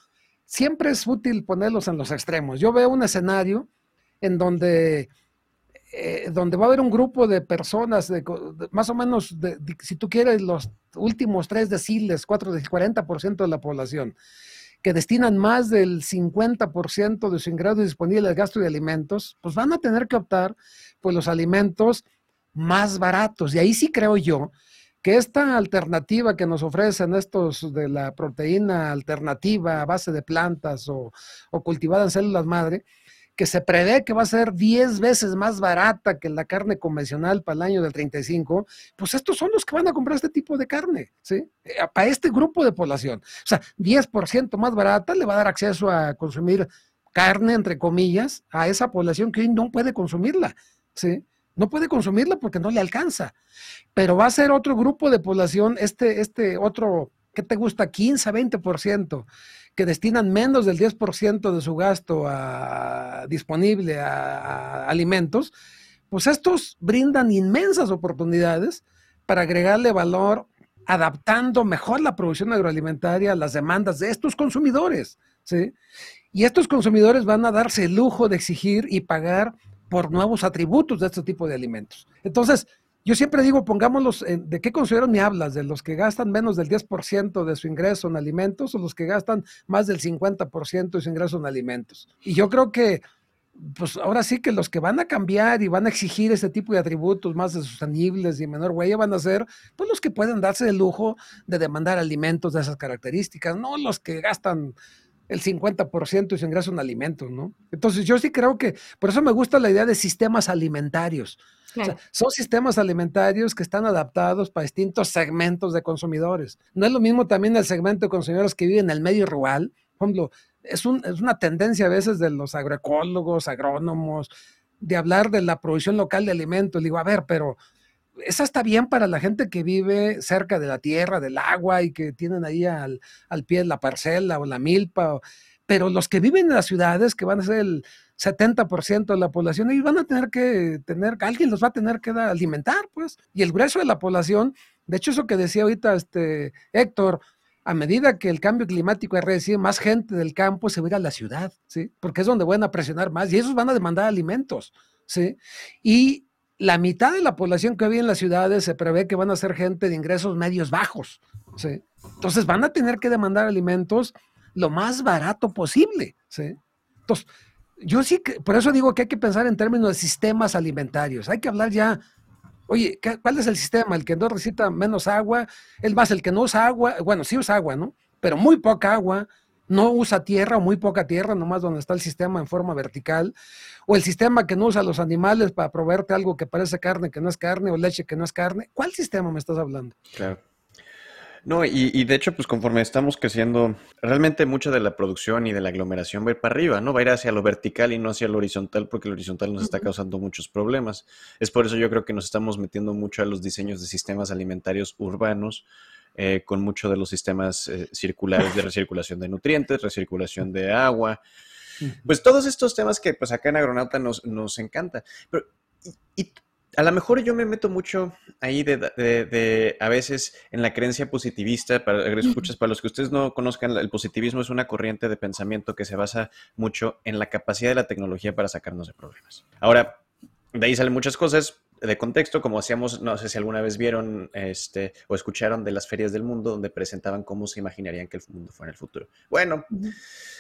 siempre es útil ponerlos en los extremos. Yo veo un escenario en donde eh, donde va a haber un grupo de personas, de, más o menos, si tú quieres, los últimos tres deciles, cuatro del 40% de la población, que destinan más del 50% de su ingreso disponible al gasto de alimentos, pues van a tener que optar por los alimentos más baratos. Y ahí sí creo yo que esta alternativa que nos ofrecen estos de la proteína alternativa a base de plantas o, o cultivada en células madre, que se prevé que va a ser 10 veces más barata que la carne convencional para el año del 35, pues estos son los que van a comprar este tipo de carne, ¿sí? Eh, para este grupo de población. O sea, 10% más barata le va a dar acceso a consumir carne, entre comillas, a esa población que hoy no puede consumirla, ¿sí? No puede consumirla porque no le alcanza. Pero va a ser otro grupo de población, este, este otro, ¿qué te gusta? 15, 20%, que destinan menos del 10% de su gasto disponible a, alimentos, pues estos brindan inmensas oportunidades para agregarle valor adaptando mejor la producción agroalimentaria a las demandas de estos consumidores, ¿sí? Y estos consumidores van a darse el lujo de exigir y pagar por nuevos atributos de este tipo de alimentos. Entonces, yo siempre digo, pongámoslos, ¿de qué considero me hablas? ¿De los que gastan menos del 10% de su ingreso en alimentos o los que gastan más del 50% de su ingreso en alimentos? Y yo creo que, pues ahora sí que los que van a cambiar y van a exigir ese tipo de atributos más sostenibles y menor huella van a ser, pues los que pueden darse el lujo de demandar alimentos de esas características, no los que gastan el 50% de su ingreso en alimentos, ¿no? Entonces yo sí creo que, por eso me gusta la idea de sistemas alimentarios son sistemas alimentarios que están adaptados para distintos segmentos de consumidores. No es lo mismo también el segmento de consumidores que viven en el medio rural. Por ejemplo, es, es una tendencia a veces de los agroecólogos, agrónomos, de hablar de la producción local de alimentos. digo, a ver, pero esa está bien para la gente que vive cerca de la tierra, del agua y que tienen ahí al, al pie la parcela o la milpa. pero los que viven en las ciudades, que van a ser el 70% de la población, y van a tener que tener, alguien los va a tener que alimentar, pues. Y el grueso de la población, de hecho, eso que decía ahorita este Héctor, a medida que el cambio climático es más gente del campo se va a ir a la ciudad, ¿sí? Porque es donde van a presionar más y esos van a demandar alimentos, ¿sí? Y la mitad de la población que vive en las ciudades se prevé que van a ser gente de ingresos medios bajos, ¿sí? Entonces van a tener que demandar alimentos lo más barato posible, ¿sí? Entonces, yo sí, que, por eso digo que hay que pensar en términos de sistemas alimentarios. Hay que hablar ya, oye, ¿cuál es el sistema? El que no recita menos agua, es más, el que no usa agua, bueno, sí usa agua, ¿no? Pero muy poca agua, no usa tierra o muy poca tierra, nomás donde está el sistema en forma vertical, o el sistema que no usa los animales para proveerte algo que parece carne que no es carne o leche que no es carne. ¿Cuál sistema me estás hablando? Claro. No, y, de hecho, pues conforme estamos creciendo, realmente mucha de la producción y de la aglomeración va a ir para arriba, ¿no? Va a ir hacia lo vertical y no hacia lo horizontal, porque lo horizontal nos está causando muchos problemas. Es por eso yo creo que nos estamos metiendo mucho a los diseños de sistemas alimentarios urbanos, eh, con mucho de los sistemas eh, circulares de recirculación de nutrientes, recirculación de agua. Pues todos estos temas que pues acá en Agronauta nos, nos encanta. Pero, y a lo mejor yo me meto mucho ahí de, a veces en la creencia positivista, para, escuchas, para los que ustedes no conozcan, el positivismo es una corriente de pensamiento que se basa mucho en la capacidad de la tecnología para sacarnos de problemas. Ahora, de ahí salen muchas cosas de contexto, como hacíamos, no sé si alguna vez vieron este, o escucharon de las ferias del mundo donde presentaban cómo se imaginarían que el mundo fuera en el futuro. Bueno,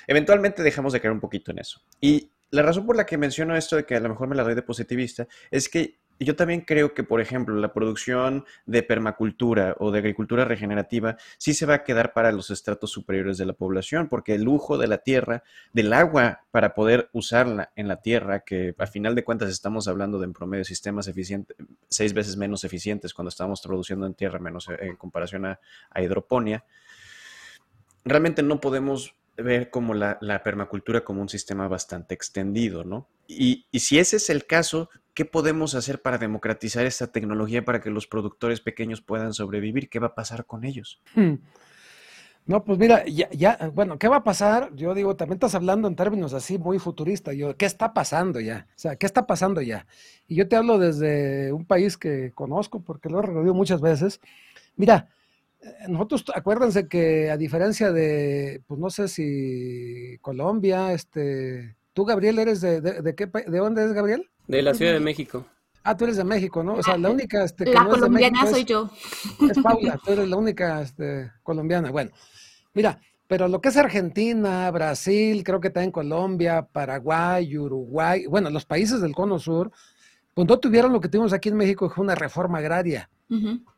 eventualmente dejamos de creer un poquito en eso. Y la razón por la que menciono esto de que a lo mejor me la doy de positivista es que yo también creo que, por ejemplo, la producción de permacultura o de agricultura regenerativa sí se va a quedar para los estratos superiores de la población, porque el lujo de la tierra, del agua para poder usarla en la tierra, que a final de cuentas estamos hablando de en promedio sistemas eficientes, seis veces menos eficientes cuando estamos produciendo en tierra, menos en comparación a, a hidroponía, realmente no podemos ver como la, permacultura como un sistema bastante extendido, ¿no? Y, si ese es el caso, ¿qué podemos hacer para democratizar esta tecnología para que los productores pequeños puedan sobrevivir? ¿Qué va a pasar con ellos? Hmm. No, pues mira, ya, ya, bueno, ¿qué va a pasar? Yo digo, también estás hablando en términos así muy futuristas. Yo, ¿qué está pasando ya? O sea, ¿qué está pasando ya? Y yo te hablo desde un país que conozco porque lo he recorrido muchas veces. Mira, nosotros, acuérdense que a diferencia de, pues no sé si Colombia, este, tú Gabriel eres de, de, qué, de dónde es Gabriel? De la Ciudad de México. Ah, tú eres de México, ¿no? O sea, la única este, que la no colombiana es de soy yo. Es Paula, tú eres la única este, colombiana. Bueno, mira, pero lo que es Argentina, Brasil, creo que también Colombia, Paraguay, Uruguay, bueno, los países del Cono Sur, pues no tuvieron lo que tuvimos aquí en México, que fue una reforma agraria.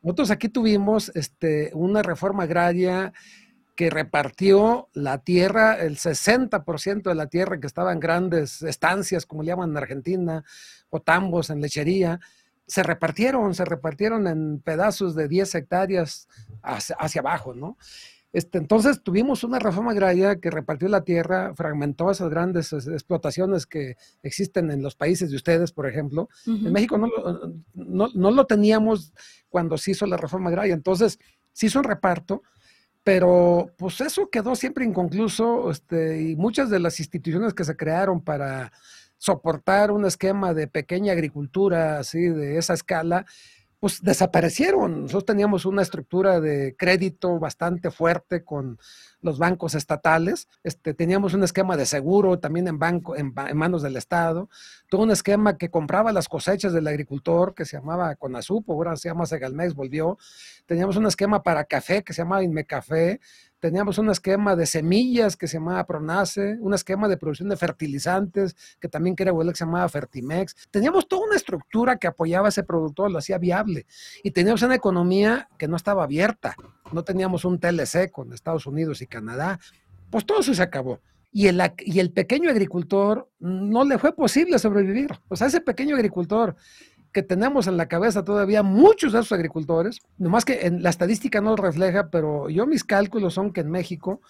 Nosotros aquí tuvimos este, una reforma agraria que repartió la tierra, el 60% de la tierra que estaba en grandes estancias, como le llaman en Argentina, o tambos en lechería, se repartieron, se repartieron en pedazos de 10 hectáreas hacia, hacia abajo, ¿no? Este, entonces tuvimos una reforma agraria que repartió la tierra, fragmentó esas grandes explotaciones que existen en los países de ustedes, por ejemplo. En México no, no, lo teníamos cuando se hizo la reforma agraria. Entonces, se hizo un reparto, pero pues eso quedó siempre inconcluso este, y muchas de las instituciones que se crearon para soportar un esquema de pequeña agricultura así de esa escala, pues desaparecieron. Nosotros teníamos una estructura de crédito bastante fuerte con los bancos estatales, este, teníamos un esquema de seguro también en, banco, en, manos del Estado, todo un esquema que compraba las cosechas del agricultor que se llamaba Conasupo, ahora se llama Segalmex, volvió, teníamos un esquema para café que se llamaba Inmecafé, teníamos un esquema de semillas que se llamaba Pronace, un esquema de producción de fertilizantes que también que era que se llamaba Fertimex. Teníamos toda una estructura que apoyaba a ese productor, lo hacía viable. Y teníamos una economía que no estaba abierta. No teníamos un TLC con Estados Unidos y Canadá. Pues todo eso se acabó. Y el, y el pequeño agricultor no le fue posible sobrevivir. O sea, ese pequeño agricultor que tenemos en la cabeza todavía muchos de esos agricultores, nomás que en la estadística no lo refleja, pero yo mis cálculos son que en México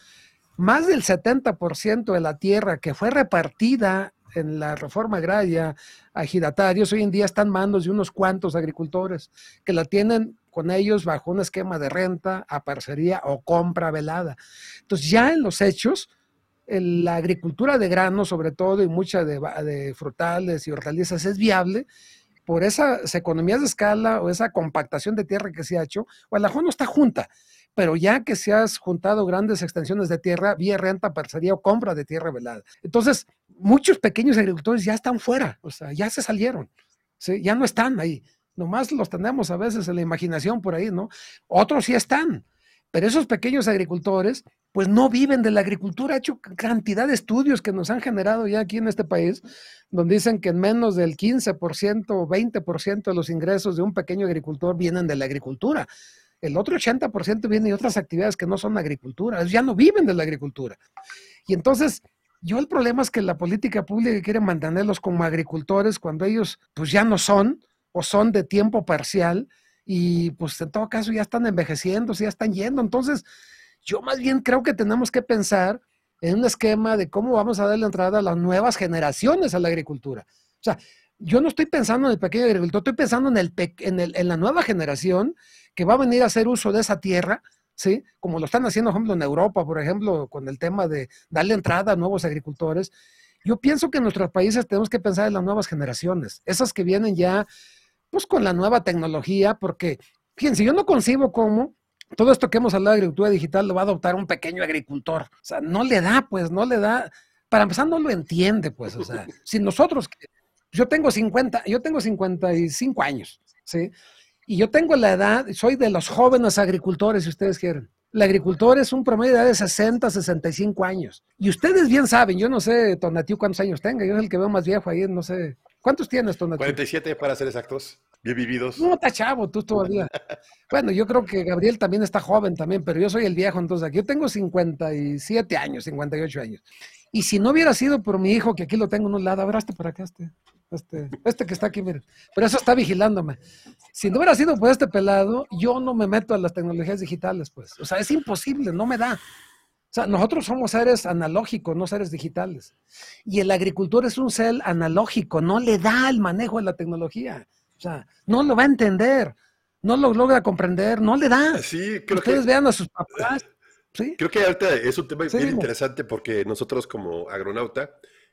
más del 70% de la tierra que fue repartida en la reforma agraria a giratarios hoy en día están en manos de unos cuantos agricultores que la tienen con ellos bajo un esquema de renta, a parcería o compra velada. Entonces ya en los hechos, la agricultura de grano sobre todo y mucha de, de frutales y hortalizas es viable por esas economías de escala o esa compactación de tierra que se ha hecho, Guadalajara no está junta, pero ya que se has juntado grandes extensiones de tierra vía renta, parcería o compra de tierra velada. Entonces, muchos pequeños agricultores ya están fuera, o sea, ya se salieron, ya no están ahí. Nomás los tenemos a veces en la imaginación por ahí, ¿no? Otros sí están, pero esos pequeños agricultores, pues no viven de la agricultura. Ha hecho cantidad de estudios que nos han generado ya aquí en este país, donde dicen que en menos del 15% o 20% de los ingresos de un pequeño agricultor vienen de la agricultura. El otro 80% viene de otras actividades que no son agricultura. Ya no viven de la agricultura. Y entonces, yo el problema es que la política pública quiere mantenerlos como agricultores cuando ellos pues ya no son o son de tiempo parcial y pues en todo caso ya están envejeciendo, ya están yendo. Entonces, yo más bien creo que tenemos que pensar en un esquema de cómo vamos a dar la entrada a las nuevas generaciones a la agricultura. O sea, yo no estoy pensando en el pequeño agricultor, estoy pensando en, en, el, en la nueva generación que va a venir a hacer uso de esa tierra, ¿sí? Como lo están haciendo, por ejemplo, en Europa, por ejemplo, con el tema de darle entrada a nuevos agricultores. Yo pienso que en nuestros países tenemos que pensar en las nuevas generaciones, esas que vienen ya pues con la nueva tecnología, porque fíjense, yo no concibo cómo todo esto que hemos hablado de agricultura digital lo va a adoptar un pequeño agricultor. O sea, no le da, pues, no le da. Para empezar, no lo entiende, pues, o sea, si nosotros, yo tengo 50, yo tengo 55 años, ¿sí? Y yo tengo la edad, soy de los jóvenes agricultores, si ustedes quieren. El agricultor es un promedio de edad de 60, 65 años. Y ustedes bien saben, yo no sé, Tonatiu, cuántos años tenga, yo es el que veo más viejo ahí, no sé, ¿Cuántos tienes, Tonacho? 47 para ser exactos. Bien vividos. No, está chavo, tú todavía. bueno, yo creo que Gabriel también está joven también, pero yo soy el viejo, entonces aquí yo tengo 57 años, 58 años. Y si no hubiera sido por mi hijo, que aquí lo tengo en un lado, abraste para acá este, este, este que está aquí, miren. Pero eso está vigilándome. Si no hubiera sido por este pelado, yo no me meto a las tecnologías digitales, pues. O sea, es imposible, no me da. O sea, nosotros somos seres analógicos, no seres digitales. Y el agricultor es un ser analógico, no le da el manejo de la tecnología. O sea, no lo va a entender, no lo logra comprender, no le da. Sí, creo Ustedes que... vean a sus papás. ¿sí? Creo que ahorita es un tema Sí, bien interesante porque nosotros como agronauta,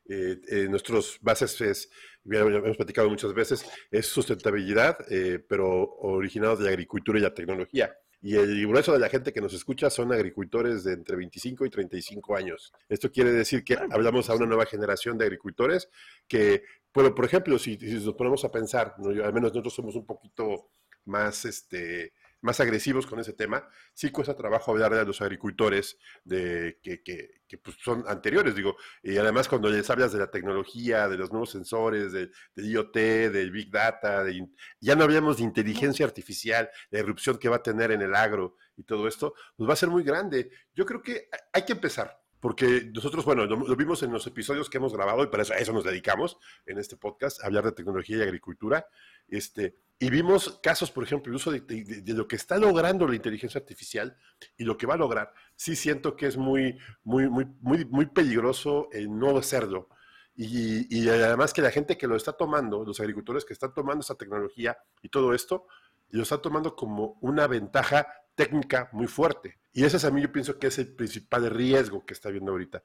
eh, eh, nuestros bases es, ya hemos platicado muchas veces, es sustentabilidad, eh, pero originados de la agricultura y la tecnología. Y el grueso de la gente que nos escucha son agricultores de entre 25 y 35 años. Esto quiere decir que hablamos a una nueva generación de agricultores que, bueno, por ejemplo, si, si nos ponemos a pensar, ¿no? Yo- al menos nosotros somos un poquito más, este, más agresivos con ese tema, sí cuesta trabajo hablar de los agricultores de, que, que- que, pues, son anteriores, digo, y además cuando les hablas de la tecnología, de los nuevos sensores, de, IoT, del Big Data, de ya no hablamos de inteligencia artificial, la irrupción que va a tener en el agro y todo esto, pues va a ser muy grande. Yo creo que hay que empezar. Porque nosotros, bueno, lo, vimos en los episodios que hemos grabado y para eso, eso nos dedicamos en este podcast, a hablar de tecnología y agricultura. Este, y vimos casos, por ejemplo, el uso de, lo que está logrando la inteligencia artificial y lo que va a lograr. Sí siento que es muy, muy, muy, muy, peligroso el no hacerlo. Y, y además que la gente que lo está tomando, los agricultores que están tomando esa tecnología y todo esto, lo están tomando como una ventaja técnica muy fuerte. Y ese es a mí yo pienso que es el principal riesgo que está viendo ahorita,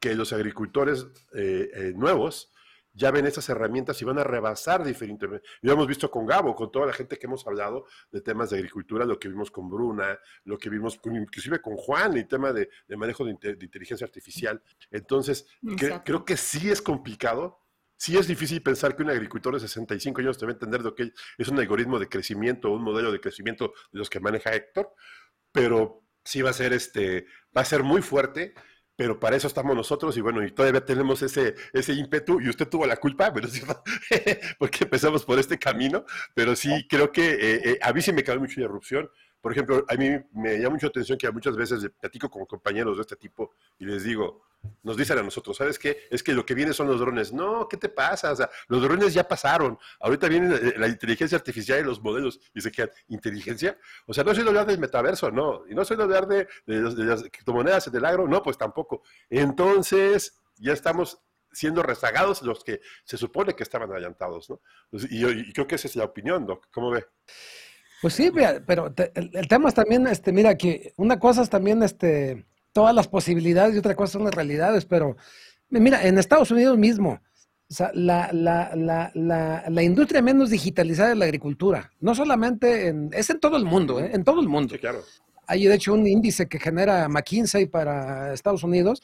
que los agricultores eh, eh, nuevos ya ven esas herramientas y van a rebasar diferentemente. Lo hemos visto con Gabo, con toda la gente que hemos hablado de temas de agricultura, lo que vimos con Bruna, lo que vimos con- inclusive con Juan, el tema de, de manejo de, inte- de inteligencia artificial. Entonces, cre- creo que sí es complicado. Sí es difícil pensar que un agricultor de 65 años debe entender lo que es un algoritmo de crecimiento, un modelo de crecimiento de los que maneja Héctor, pero sí va a ser este, va a ser muy fuerte, pero para eso estamos nosotros y bueno, y todavía tenemos ese, ese ímpetu y usted tuvo la culpa, pero sí, porque empezamos por este camino, pero sí creo que eh, eh, a mí sí me cabe mucho la erupción. Por ejemplo, a mí me llama mucho la atención que muchas veces platico con compañeros de este tipo y les digo, nos dicen a nosotros, ¿sabes qué? Es que lo que viene son los drones. No, ¿qué te pasa? O sea, los drones ya pasaron. Ahorita viene la, la inteligencia artificial y los modelos y se quedan, ¿inteligencia? O sea, no soy hablar del metaverso, no. Y no soy hablar de, de, de las criptomonedas del agro, no, pues tampoco. Entonces, ya estamos siendo rezagados los que se supone que estaban adelantados, ¿no? Pues, y, yo- y creo que esa es la opinión, Doc. ¿Cómo ve? Pues sí, pero te- el, el tema es también, este, mira, que una cosa es también, este, todas las posibilidades y otra cosa son las realidades, pero mira, en Estados Unidos mismo, o sea, la, la, la, la, la industria menos digitalizada es la agricultura, no solamente en, es en todo el mundo, ¿eh? en todo el mundo. Sí, claro. Hay de hecho un índice que genera McKinsey para Estados Unidos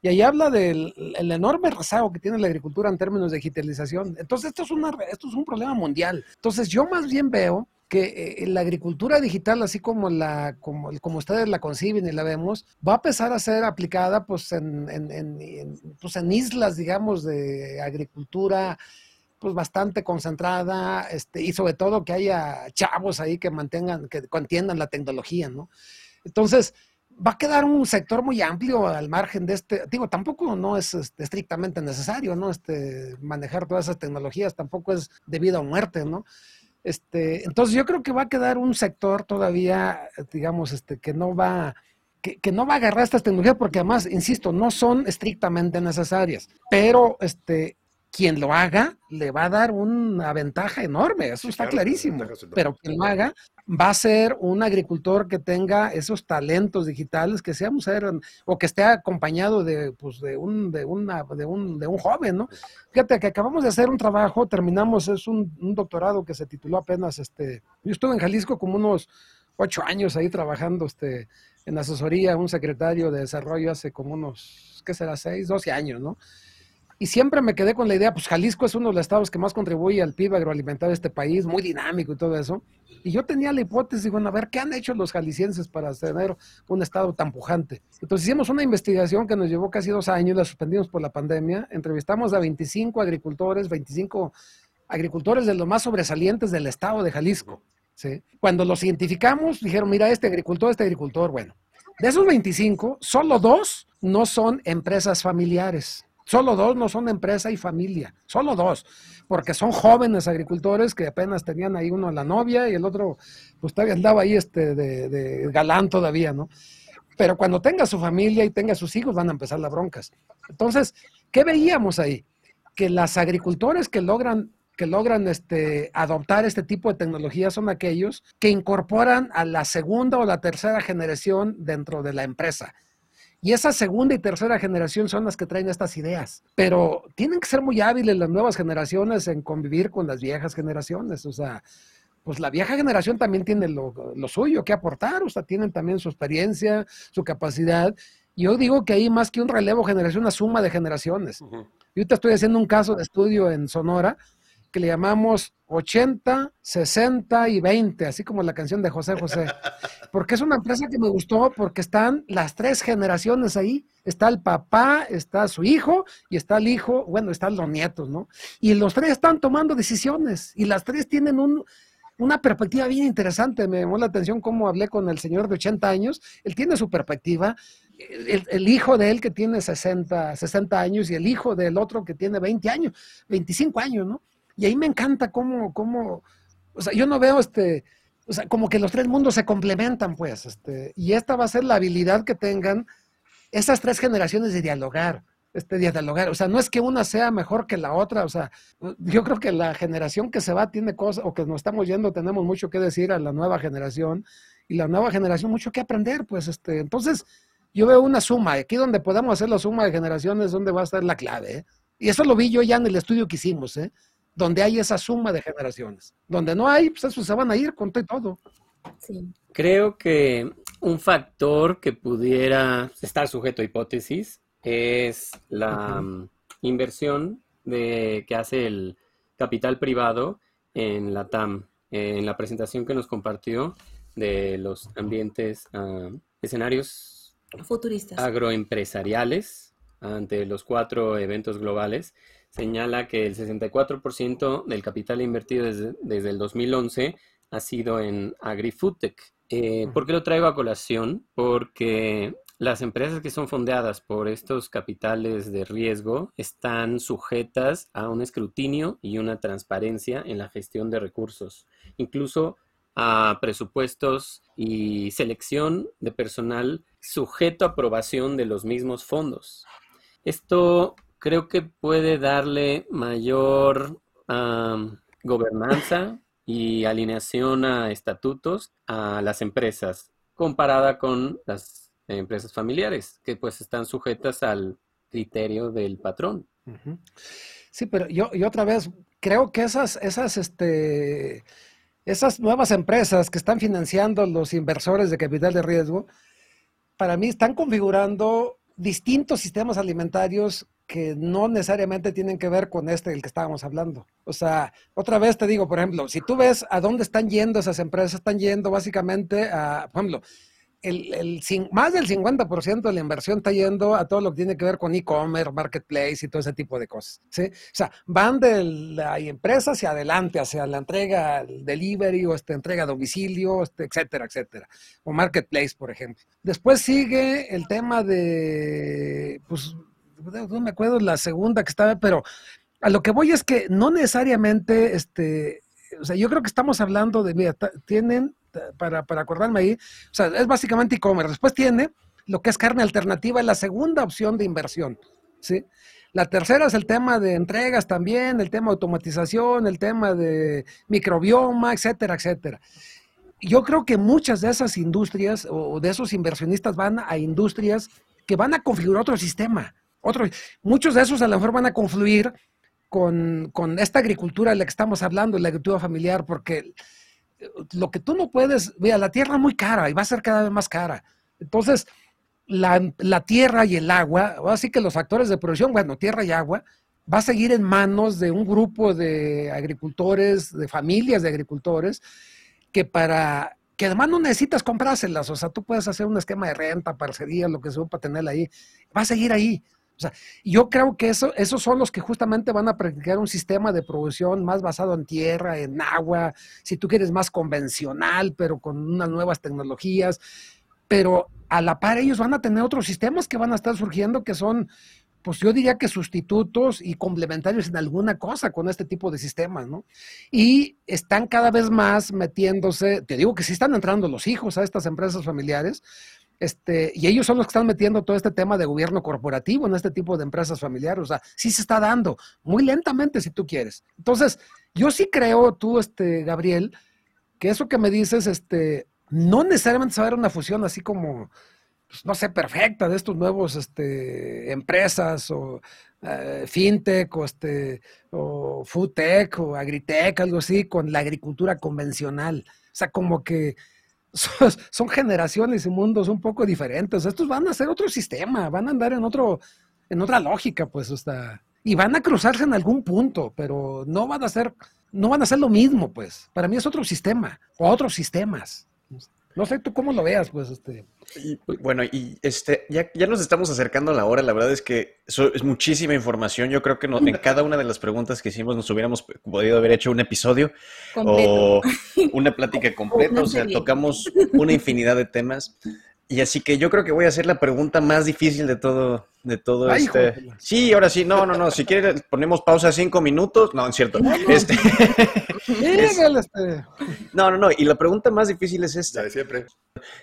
y ahí habla del el enorme rezago que tiene la agricultura en términos de digitalización. Entonces esto es, una, esto es un problema mundial. Entonces yo más bien veo que eh, la agricultura digital, así como, la, como, ustedes la conciben y la vemos, va a empezar a ser aplicada pues, en- en, pues, en islas, digamos, de agricultura pues bastante concentrada, este, y sobre todo que haya chavos ahí que mantengan, que contiendan la tecnología, ¿no? Entonces, va a quedar un sector muy amplio al margen de este, digo, tampoco no es este, estrictamente necesario, ¿no? Este, manejar todas esas tecnologías tampoco es de vida o muerte, ¿no? Este, entonces yo creo que va a quedar un sector todavía, digamos, este, que no va, que, que no va a agarrar estas tecnologías porque además, insisto, no son estrictamente necesarias, pero este, quien lo haga le va a dar una ventaja enorme, eso está claro, clarísimo, pero quien lo haga va a ser un agricultor que tenga esos talentos digitales, que sea ser, o que esté acompañado de, pues, de, un, de, una, de, un, de un joven, ¿no? Fíjate que acabamos de hacer un trabajo, terminamos, es un, un doctorado que se tituló apenas, este, yo estuve en Jalisco como unos ocho años ahí trabajando este, en asesoría, un secretario de desarrollo hace como unos, ¿qué será? Seis, doce años, ¿no? Y siempre me quedé con la idea, pues Jalisco es uno de los estados que más contribuye al PIB agroalimentario de este país, muy dinámico y todo eso. Y yo tenía la hipótesis, bueno, a ver, ¿qué han hecho los jaliscienses para tener un estado tan pujante? Entonces hicimos una investigación que nos llevó casi dos años, la suspendimos por la pandemia, entrevistamos a 25 agricultores, 25 agricultores de los más sobresalientes del estado de Jalisco. Cuando los identificamos, dijeron, mira, este agricultor, este agricultor, bueno, de esos 25, solo dos no son empresas familiares. Solo dos no son empresa y familia, solo dos, porque son jóvenes agricultores que apenas tenían ahí uno la novia y el otro, pues todavía andaba ahí este de, galán todavía, ¿no? Pero cuando tenga su familia y tenga sus hijos van a empezar las broncas. Entonces, ¿qué veíamos ahí? Que las agricultores que logran que logran este, adoptar este tipo de tecnología son aquellos que incorporan a la segunda o la tercera generación dentro de la empresa. Y esa segunda y tercera generación son las que traen estas ideas. Pero tienen que ser muy hábiles las nuevas generaciones en convivir con las viejas generaciones. O sea, pues la vieja generación también tiene lo, lo suyo que aportar. O sea, tienen también su experiencia, su capacidad. Yo digo que hay más que un relevo generación, una suma de generaciones. Yo ahorita estoy haciendo un caso de estudio en Sonora que le llamamos 80, 60 y 20, así como la canción de José José. Porque es una empresa que me gustó porque están las tres generaciones ahí. Está el papá, está su hijo y está el hijo, bueno, están los nietos, ¿no? Y los tres están tomando decisiones y las tres tienen un, una perspectiva bien interesante. Me llamó la atención cómo hablé con el señor de 80 años. Él tiene su perspectiva. El, hijo de él que tiene 60, 60 años y el hijo del otro que tiene 20 años, 25 años, ¿no? Y ahí me encanta cómo, cómo, o sea, yo no veo este, o sea, como que los tres mundos se complementan, pues, este, y esta va a ser la habilidad que tengan esas tres generaciones de dialogar, este, dialogar, o sea, no es que una sea mejor que la otra, o sea, yo creo que la generación que se va tiene cosas, o que nos estamos yendo, tenemos mucho que decir a la nueva generación, y la nueva generación mucho que aprender, pues, este, entonces, yo veo una suma, aquí donde podamos hacer la suma de generaciones, donde va a estar la clave, ¿eh? Y eso lo vi yo ya en el estudio que hicimos, ¿eh? Donde hay esa suma de generaciones. Donde no hay, pues eso se van a ir con todo. Sí. Creo que un factor que pudiera estar sujeto a hipótesis es la uh -huh. inversión de, que hace el capital privado en la TAM. En la presentación que nos compartió de los ambientes, uh, escenarios futuristas agroempresariales ante los cuatro eventos globales, señala que el 64% del capital invertido desde, desde, el 2011 ha sido en AgriFoodTech. Eh, ¿Por qué lo traigo a colación? Porque las empresas que son fondeadas por estos capitales de riesgo están sujetas a un escrutinio y una transparencia en la gestión de recursos, incluso a presupuestos y selección de personal sujeto a aprobación de los mismos fondos. Esto creo que puede darle mayor gobernanza y alineación a estatutos a las empresas comparada con las empresas familiares que pues están sujetas al criterio del patrón. Sí, pero yo, yo, otra vez creo que esas, esas, este, esas nuevas empresas que están financiando los inversores de capital de riesgo, para mí están configurando distintos sistemas alimentarios que no necesariamente tienen que ver con este del que estábamos hablando. O sea, otra vez te digo, por ejemplo, si tú ves a dónde están yendo esas empresas, están yendo básicamente a, por ejemplo, el, el, más del 50% de la inversión está yendo a todo lo que tiene que ver con e-commerce, marketplace y todo ese tipo de cosas. ¿sí? O sea, van de la empresa hacia adelante, hacia la entrega delivery o esta entrega a domicilio, este, etcétera, etcétera. O marketplace, por ejemplo. Después sigue el tema de, pues, no me acuerdo la segunda que estaba, pero a lo que voy es que no necesariamente, este, o sea, yo creo que estamos hablando de, mira, tienen, para, para acordarme ahí, o sea, es básicamente e-commerce. Después tiene lo que es carne alternativa, es la segunda opción de inversión, ¿sí? La tercera es el tema de entregas también, el tema de automatización, el tema de microbioma, etcétera, etcétera. Yo creo que muchas de esas industrias o de esos inversionistas van a industrias que van a configurar otro sistema. Otro, muchos de esos a lo mejor van a confluir con, con, esta agricultura de la que estamos hablando, la agricultura familiar, porque lo que tú no puedes, mira, la tierra es muy cara y va a ser cada vez más cara. Entonces, la, la tierra y el agua, así que los factores de producción, bueno, tierra y agua, va a seguir en manos de un grupo de agricultores, de familias de agricultores, que para que además no necesitas comprárselas, o sea, tú puedes hacer un esquema de renta, parcería, lo que sea, para tenerla ahí, va a seguir ahí. O sea, yo creo que eso, esos son los que justamente van a practicar un sistema de producción más basado en tierra, en agua, si tú quieres más convencional, pero con unas nuevas tecnologías. Pero a la par ellos van a tener otros sistemas que van a estar surgiendo que son pues yo diría que sustitutos y complementarios en alguna cosa con este tipo de sistemas, ¿no? Y están cada vez más metiéndose, te digo que sí están entrando los hijos a estas empresas familiares, este, y ellos son los que están metiendo todo este tema de gobierno corporativo en este tipo de empresas familiares, o sea, sí se está dando, muy lentamente si tú quieres. Entonces, yo sí creo, tú, este, Gabriel, que eso que me dices, este, no necesariamente se va a dar una fusión así como pues, no sé, perfecta de estos nuevos este, empresas o eh, fintech o, este, o foodtech o agritech, algo así, con la agricultura convencional. O sea, como que son, generaciones y mundos un poco diferentes. Estos van a ser otro sistema, van a andar en otro, en otra lógica, pues, hasta, y van a cruzarse en algún punto, pero no van a ser, no van a ser lo mismo, pues. Para mí es otro sistema, o otros sistemas. No sé tú cómo lo veas, pues, este. Bueno, y este, ya, ya nos estamos acercando a la hora. La verdad es que eso es muchísima información. Yo creo que en cada una de las preguntas que hicimos nos hubiéramos podido haber hecho un episodio o una plática completa. o sea, tocamos una infinidad de temas. Y así que yo creo que voy a hacer la pregunta más difícil de todo, de todo este. Sí, ahora sí, no, no, no. Si quieres, ponemos pausa cinco minutos. No, es cierto. Este... este... No, no, no. Y la pregunta más difícil es esta. de siempre.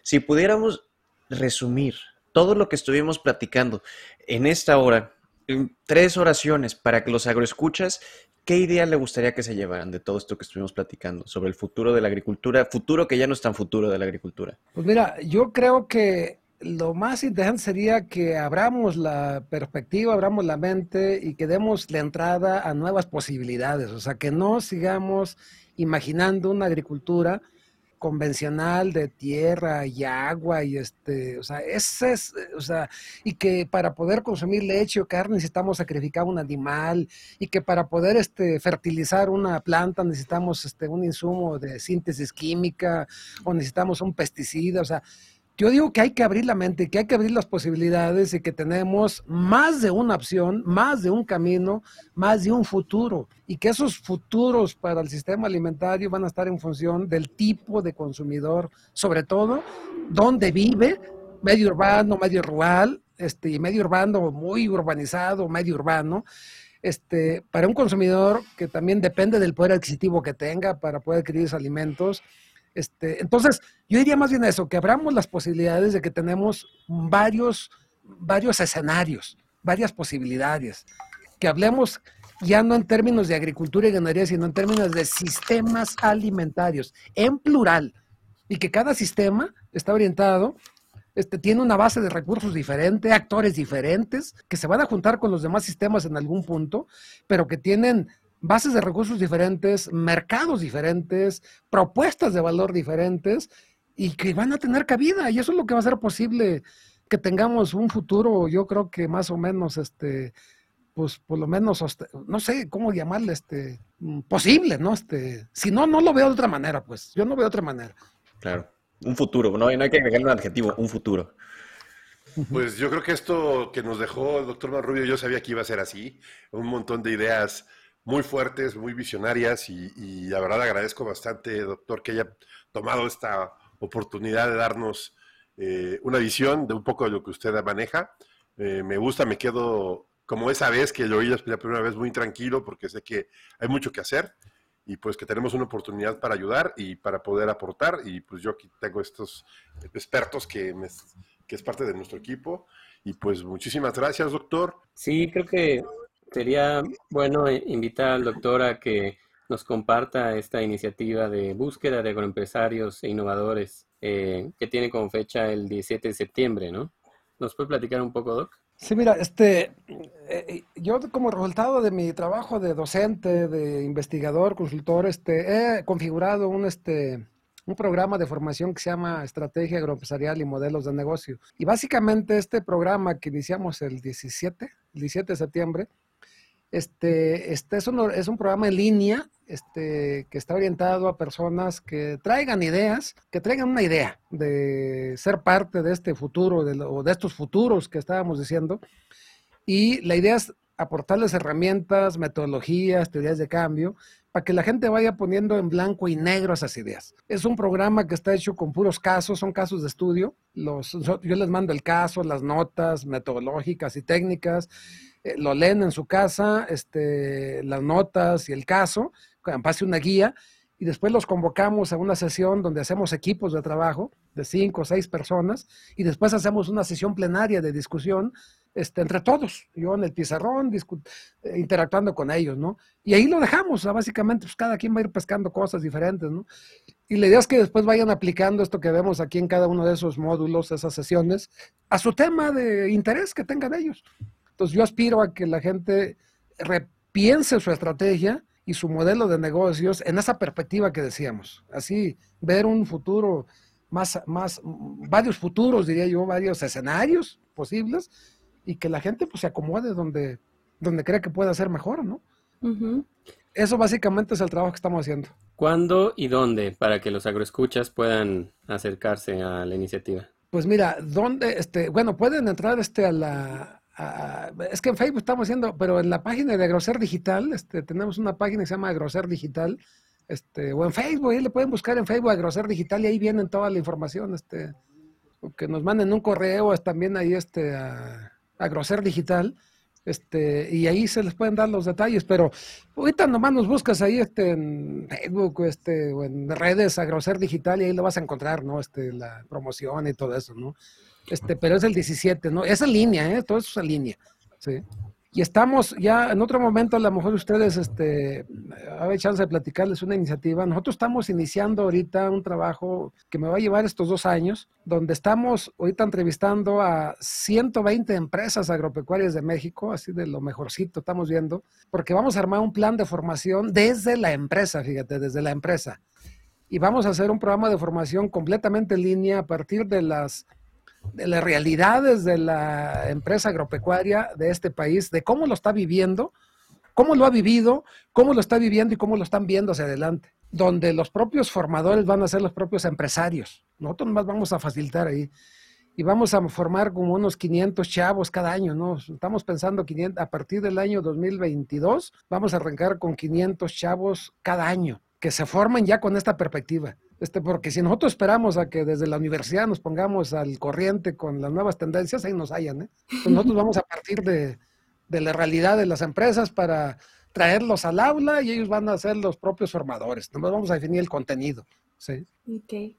Si pudiéramos resumir todo lo que estuvimos platicando en esta hora, en tres oraciones para que los agroescuchas ¿Qué idea le gustaría que se llevaran de todo esto que estuvimos platicando sobre el futuro de la agricultura, futuro que ya no es tan futuro de la agricultura? Pues mira, yo creo que lo más interesante sería que abramos la perspectiva, abramos la mente y que demos la entrada a nuevas posibilidades, o sea, que no sigamos imaginando una agricultura convencional de tierra y agua y este, o sea, ese es, o sea, y que para poder consumir leche o carne necesitamos sacrificar un animal y que para poder este fertilizar una planta necesitamos este un insumo de síntesis química o necesitamos un pesticida, o sea, yo digo que hay que abrir la mente, que hay que abrir las posibilidades y que tenemos más de una opción, más de un camino, más de un futuro. Y que esos futuros para el sistema alimentario van a estar en función del tipo de consumidor, sobre todo dónde vive, medio urbano, medio rural, este, medio urbano muy urbanizado, medio urbano. Este, para un consumidor que también depende del poder adquisitivo que tenga para poder adquirir alimentos, este, entonces, yo diría más bien eso, que abramos las posibilidades de que tenemos varios, varios escenarios, varias posibilidades, que hablemos ya no en términos de agricultura y ganadería, sino en términos de sistemas alimentarios, en plural, y que cada sistema está orientado, este, tiene una base de recursos diferente, actores diferentes, que se van a juntar con los demás sistemas en algún punto, pero que tienen bases de recursos diferentes, mercados diferentes, propuestas de valor diferentes y que van a tener cabida. Y eso es lo que va a ser posible que tengamos un futuro, yo creo que más o menos, este, pues por lo menos, no sé cómo llamarle, este, mm, posible, ¿no? Este, si no, no lo veo de otra manera, pues, yo no veo de otra manera. Claro, un futuro, no, no hay que agregarle un adjetivo, un futuro. Pues yo creo que esto que nos dejó el doctor Marrubio, yo sabía que iba a ser así, un montón de ideas muy fuertes, muy visionarias y, la verdad agradezco bastante, doctor, que haya tomado esta oportunidad de darnos eh, una visión de un poco de lo que usted maneja. Eh, me gusta, me quedo como esa vez que lo oí la primera vez muy tranquilo porque sé que hay mucho que hacer y pues que tenemos una oportunidad para ayudar y para poder aportar y pues yo aquí tengo estos expertos que, que es parte de nuestro equipo y pues muchísimas gracias doctor. Sí, creo que Sería bueno invitar al doctor a que nos comparta esta iniciativa de búsqueda de agroempresarios e innovadores eh, que tiene como fecha el 17 de septiembre, ¿no? ¿Nos puede platicar un poco, Doc? Sí, mira, este, eh, yo como resultado de mi trabajo de docente, de investigador, consultor, este, he configurado un, este, un programa de formación que se llama Estrategia Agroempresarial y Modelos de Negocio. Y básicamente este programa que iniciamos el 17, el 17 de septiembre, Este, este es, un, es un programa en línea este, que está orientado a personas que traigan ideas, que traigan una idea de ser parte de este futuro o de estos futuros que estábamos diciendo. Y la idea es aportarles herramientas, metodologías, teorías de cambio, para que la gente vaya poniendo en blanco y negro esas ideas. Es un programa que está hecho con puros casos, son casos de estudio. Los, yo les mando el caso, las notas metodológicas y técnicas, eh, lo leen en su casa, este, las notas y el caso, pase una guía, y después los convocamos a una sesión donde hacemos equipos de trabajo de cinco o seis personas, y después hacemos una sesión plenaria de discusión este, entre todos, yo en el pizarrón, eh, interactuando con ellos, ¿no? Y ahí lo dejamos, básicamente, pues cada quien va a ir pescando cosas diferentes, ¿no? Y la idea es que después vayan aplicando esto que vemos aquí en cada uno de esos módulos, esas sesiones, a su tema de interés que tengan ellos. Entonces yo aspiro a que la gente repiense su estrategia y su modelo de negocios en esa perspectiva que decíamos. Así, ver un futuro más, más, varios futuros, diría yo, varios escenarios posibles y que la gente pues se acomode donde, donde cree que puede hacer mejor, ¿no? Eso básicamente es el trabajo que estamos haciendo. ¿Cuándo y dónde para que los agroescuchas puedan acercarse a la iniciativa? Pues mira, ¿dónde? Este, bueno, pueden entrar este a la... es que en Facebook estamos haciendo, pero en la página de Agrocer Digital, este, tenemos una página que se llama Agrocer Digital, este, o en Facebook, ahí le pueden buscar en Facebook Agrocer Digital y ahí vienen toda la información, este, que nos manden un correo, también ahí este, a, a Grocer Digital, este, y ahí se les pueden dar los detalles, pero ahorita nomás nos buscas ahí este, en Facebook este, o en redes a Grocer Digital y ahí lo vas a encontrar, ¿no? Este, la promoción y todo eso, ¿no? Este, pero es el 17, ¿no? Es en línea, ¿eh? Todo eso es línea, ¿sí? Y estamos ya en otro momento, a lo mejor ustedes, este, hay chance de platicarles una iniciativa. Nosotros estamos iniciando ahorita un trabajo que me va a llevar estos dos años, donde estamos ahorita entrevistando a 120 empresas agropecuarias de México, así de lo mejorcito estamos viendo, porque vamos a armar un plan de formación desde la empresa, fíjate, desde la empresa. Y vamos a hacer un programa de formación completamente en línea a partir de las de las realidades de la empresa agropecuaria de este país, de cómo lo está viviendo, cómo lo ha vivido, cómo lo está viviendo y cómo lo están viendo hacia adelante, donde los propios formadores van a ser los propios empresarios. Nosotros más vamos a facilitar ahí. Y vamos a formar como unos 500 chavos cada año, ¿no? Estamos pensando 500, a partir del año 2022, vamos a arrancar con 500 chavos cada año, que se formen ya con esta perspectiva. Este, porque si nosotros esperamos a que desde la universidad nos pongamos al corriente con las nuevas tendencias, ahí nos hayan. ¿eh? nosotros vamos a partir de, la realidad de las empresas para traerlos al aula y ellos van a ser los propios formadores. Nomás vamos a definir el contenido. ¿sí? Ok.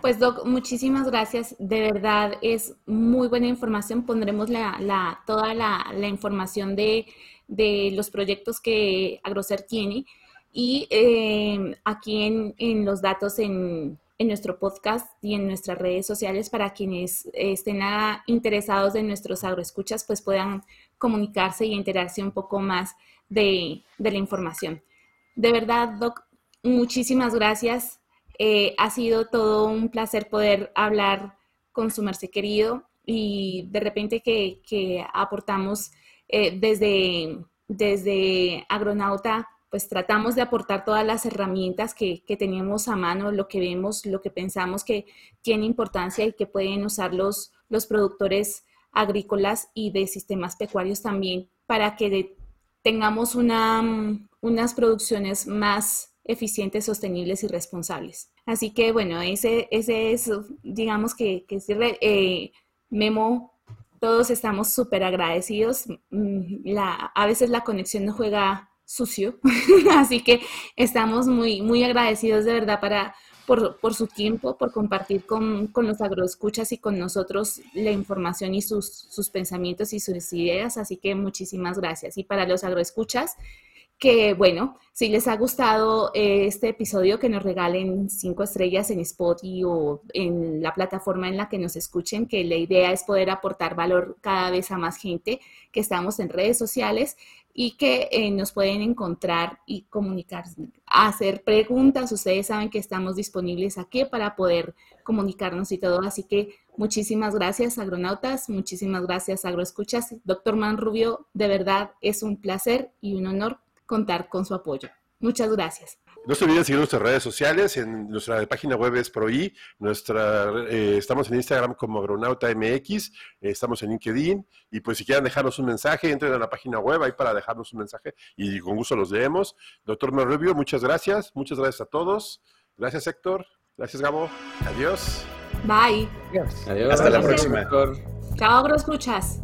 Pues Doc, muchísimas gracias. De verdad es muy buena información. Pondremos la, toda la, información de, de los proyectos que Agrocer tiene y eh, aquí en, los datos en, nuestro podcast y en nuestras redes sociales para quienes estén interesados en nuestros agroescuchas, pues puedan comunicarse y enterarse un poco más de, la información. De verdad, Doc, muchísimas gracias. Eh, ha sido todo un placer poder hablar con su merced querido y de repente que, aportamos eh, desde, desde Agronauta pues tratamos de aportar todas las herramientas que, que, teníamos a mano, lo que vemos, lo que pensamos que tiene importancia y que pueden usar los, los productores agrícolas y de sistemas pecuarios también para que tengamos una, mm, unas producciones más eficientes, sostenibles y responsables. Así que bueno, ese, ese es, digamos que, que eh, Memo, todos estamos súper agradecidos. Mm, a veces la conexión no juega sucio. Así que estamos muy, muy agradecidos de verdad para, por, su tiempo, por compartir con, con, los agroescuchas y con nosotros la información y sus, sus pensamientos y sus ideas. Así que muchísimas gracias. Y para los agroescuchas, que bueno, si les ha gustado eh, este episodio, que nos regalen cinco estrellas en Spotify o en la plataforma en la que nos escuchen, que la idea es poder aportar valor cada vez a más gente que estamos en redes sociales y que eh, nos pueden encontrar y comunicarse, hacer preguntas. Ustedes saben que estamos disponibles aquí para poder comunicarnos y todo. Así que muchísimas gracias, agronautas. Muchísimas gracias, agroescuchas. Doctor Manrubio, de verdad es un placer y un honor contar con su apoyo. Muchas gracias. No se olviden seguir nuestras redes sociales, en nuestra página web es ProI, nuestra, eh, estamos en Instagram como Agronauta MX, eh, estamos en LinkedIn, y pues si quieren dejarnos un mensaje, entren a la página web ahí para dejarnos un mensaje y con gusto los leemos. Doctor Merrubio, muchas gracias, muchas gracias a todos. Gracias Héctor, gracias Gabo, adiós. Bye. Adiós. Hasta la próxima. Chao, escuchas.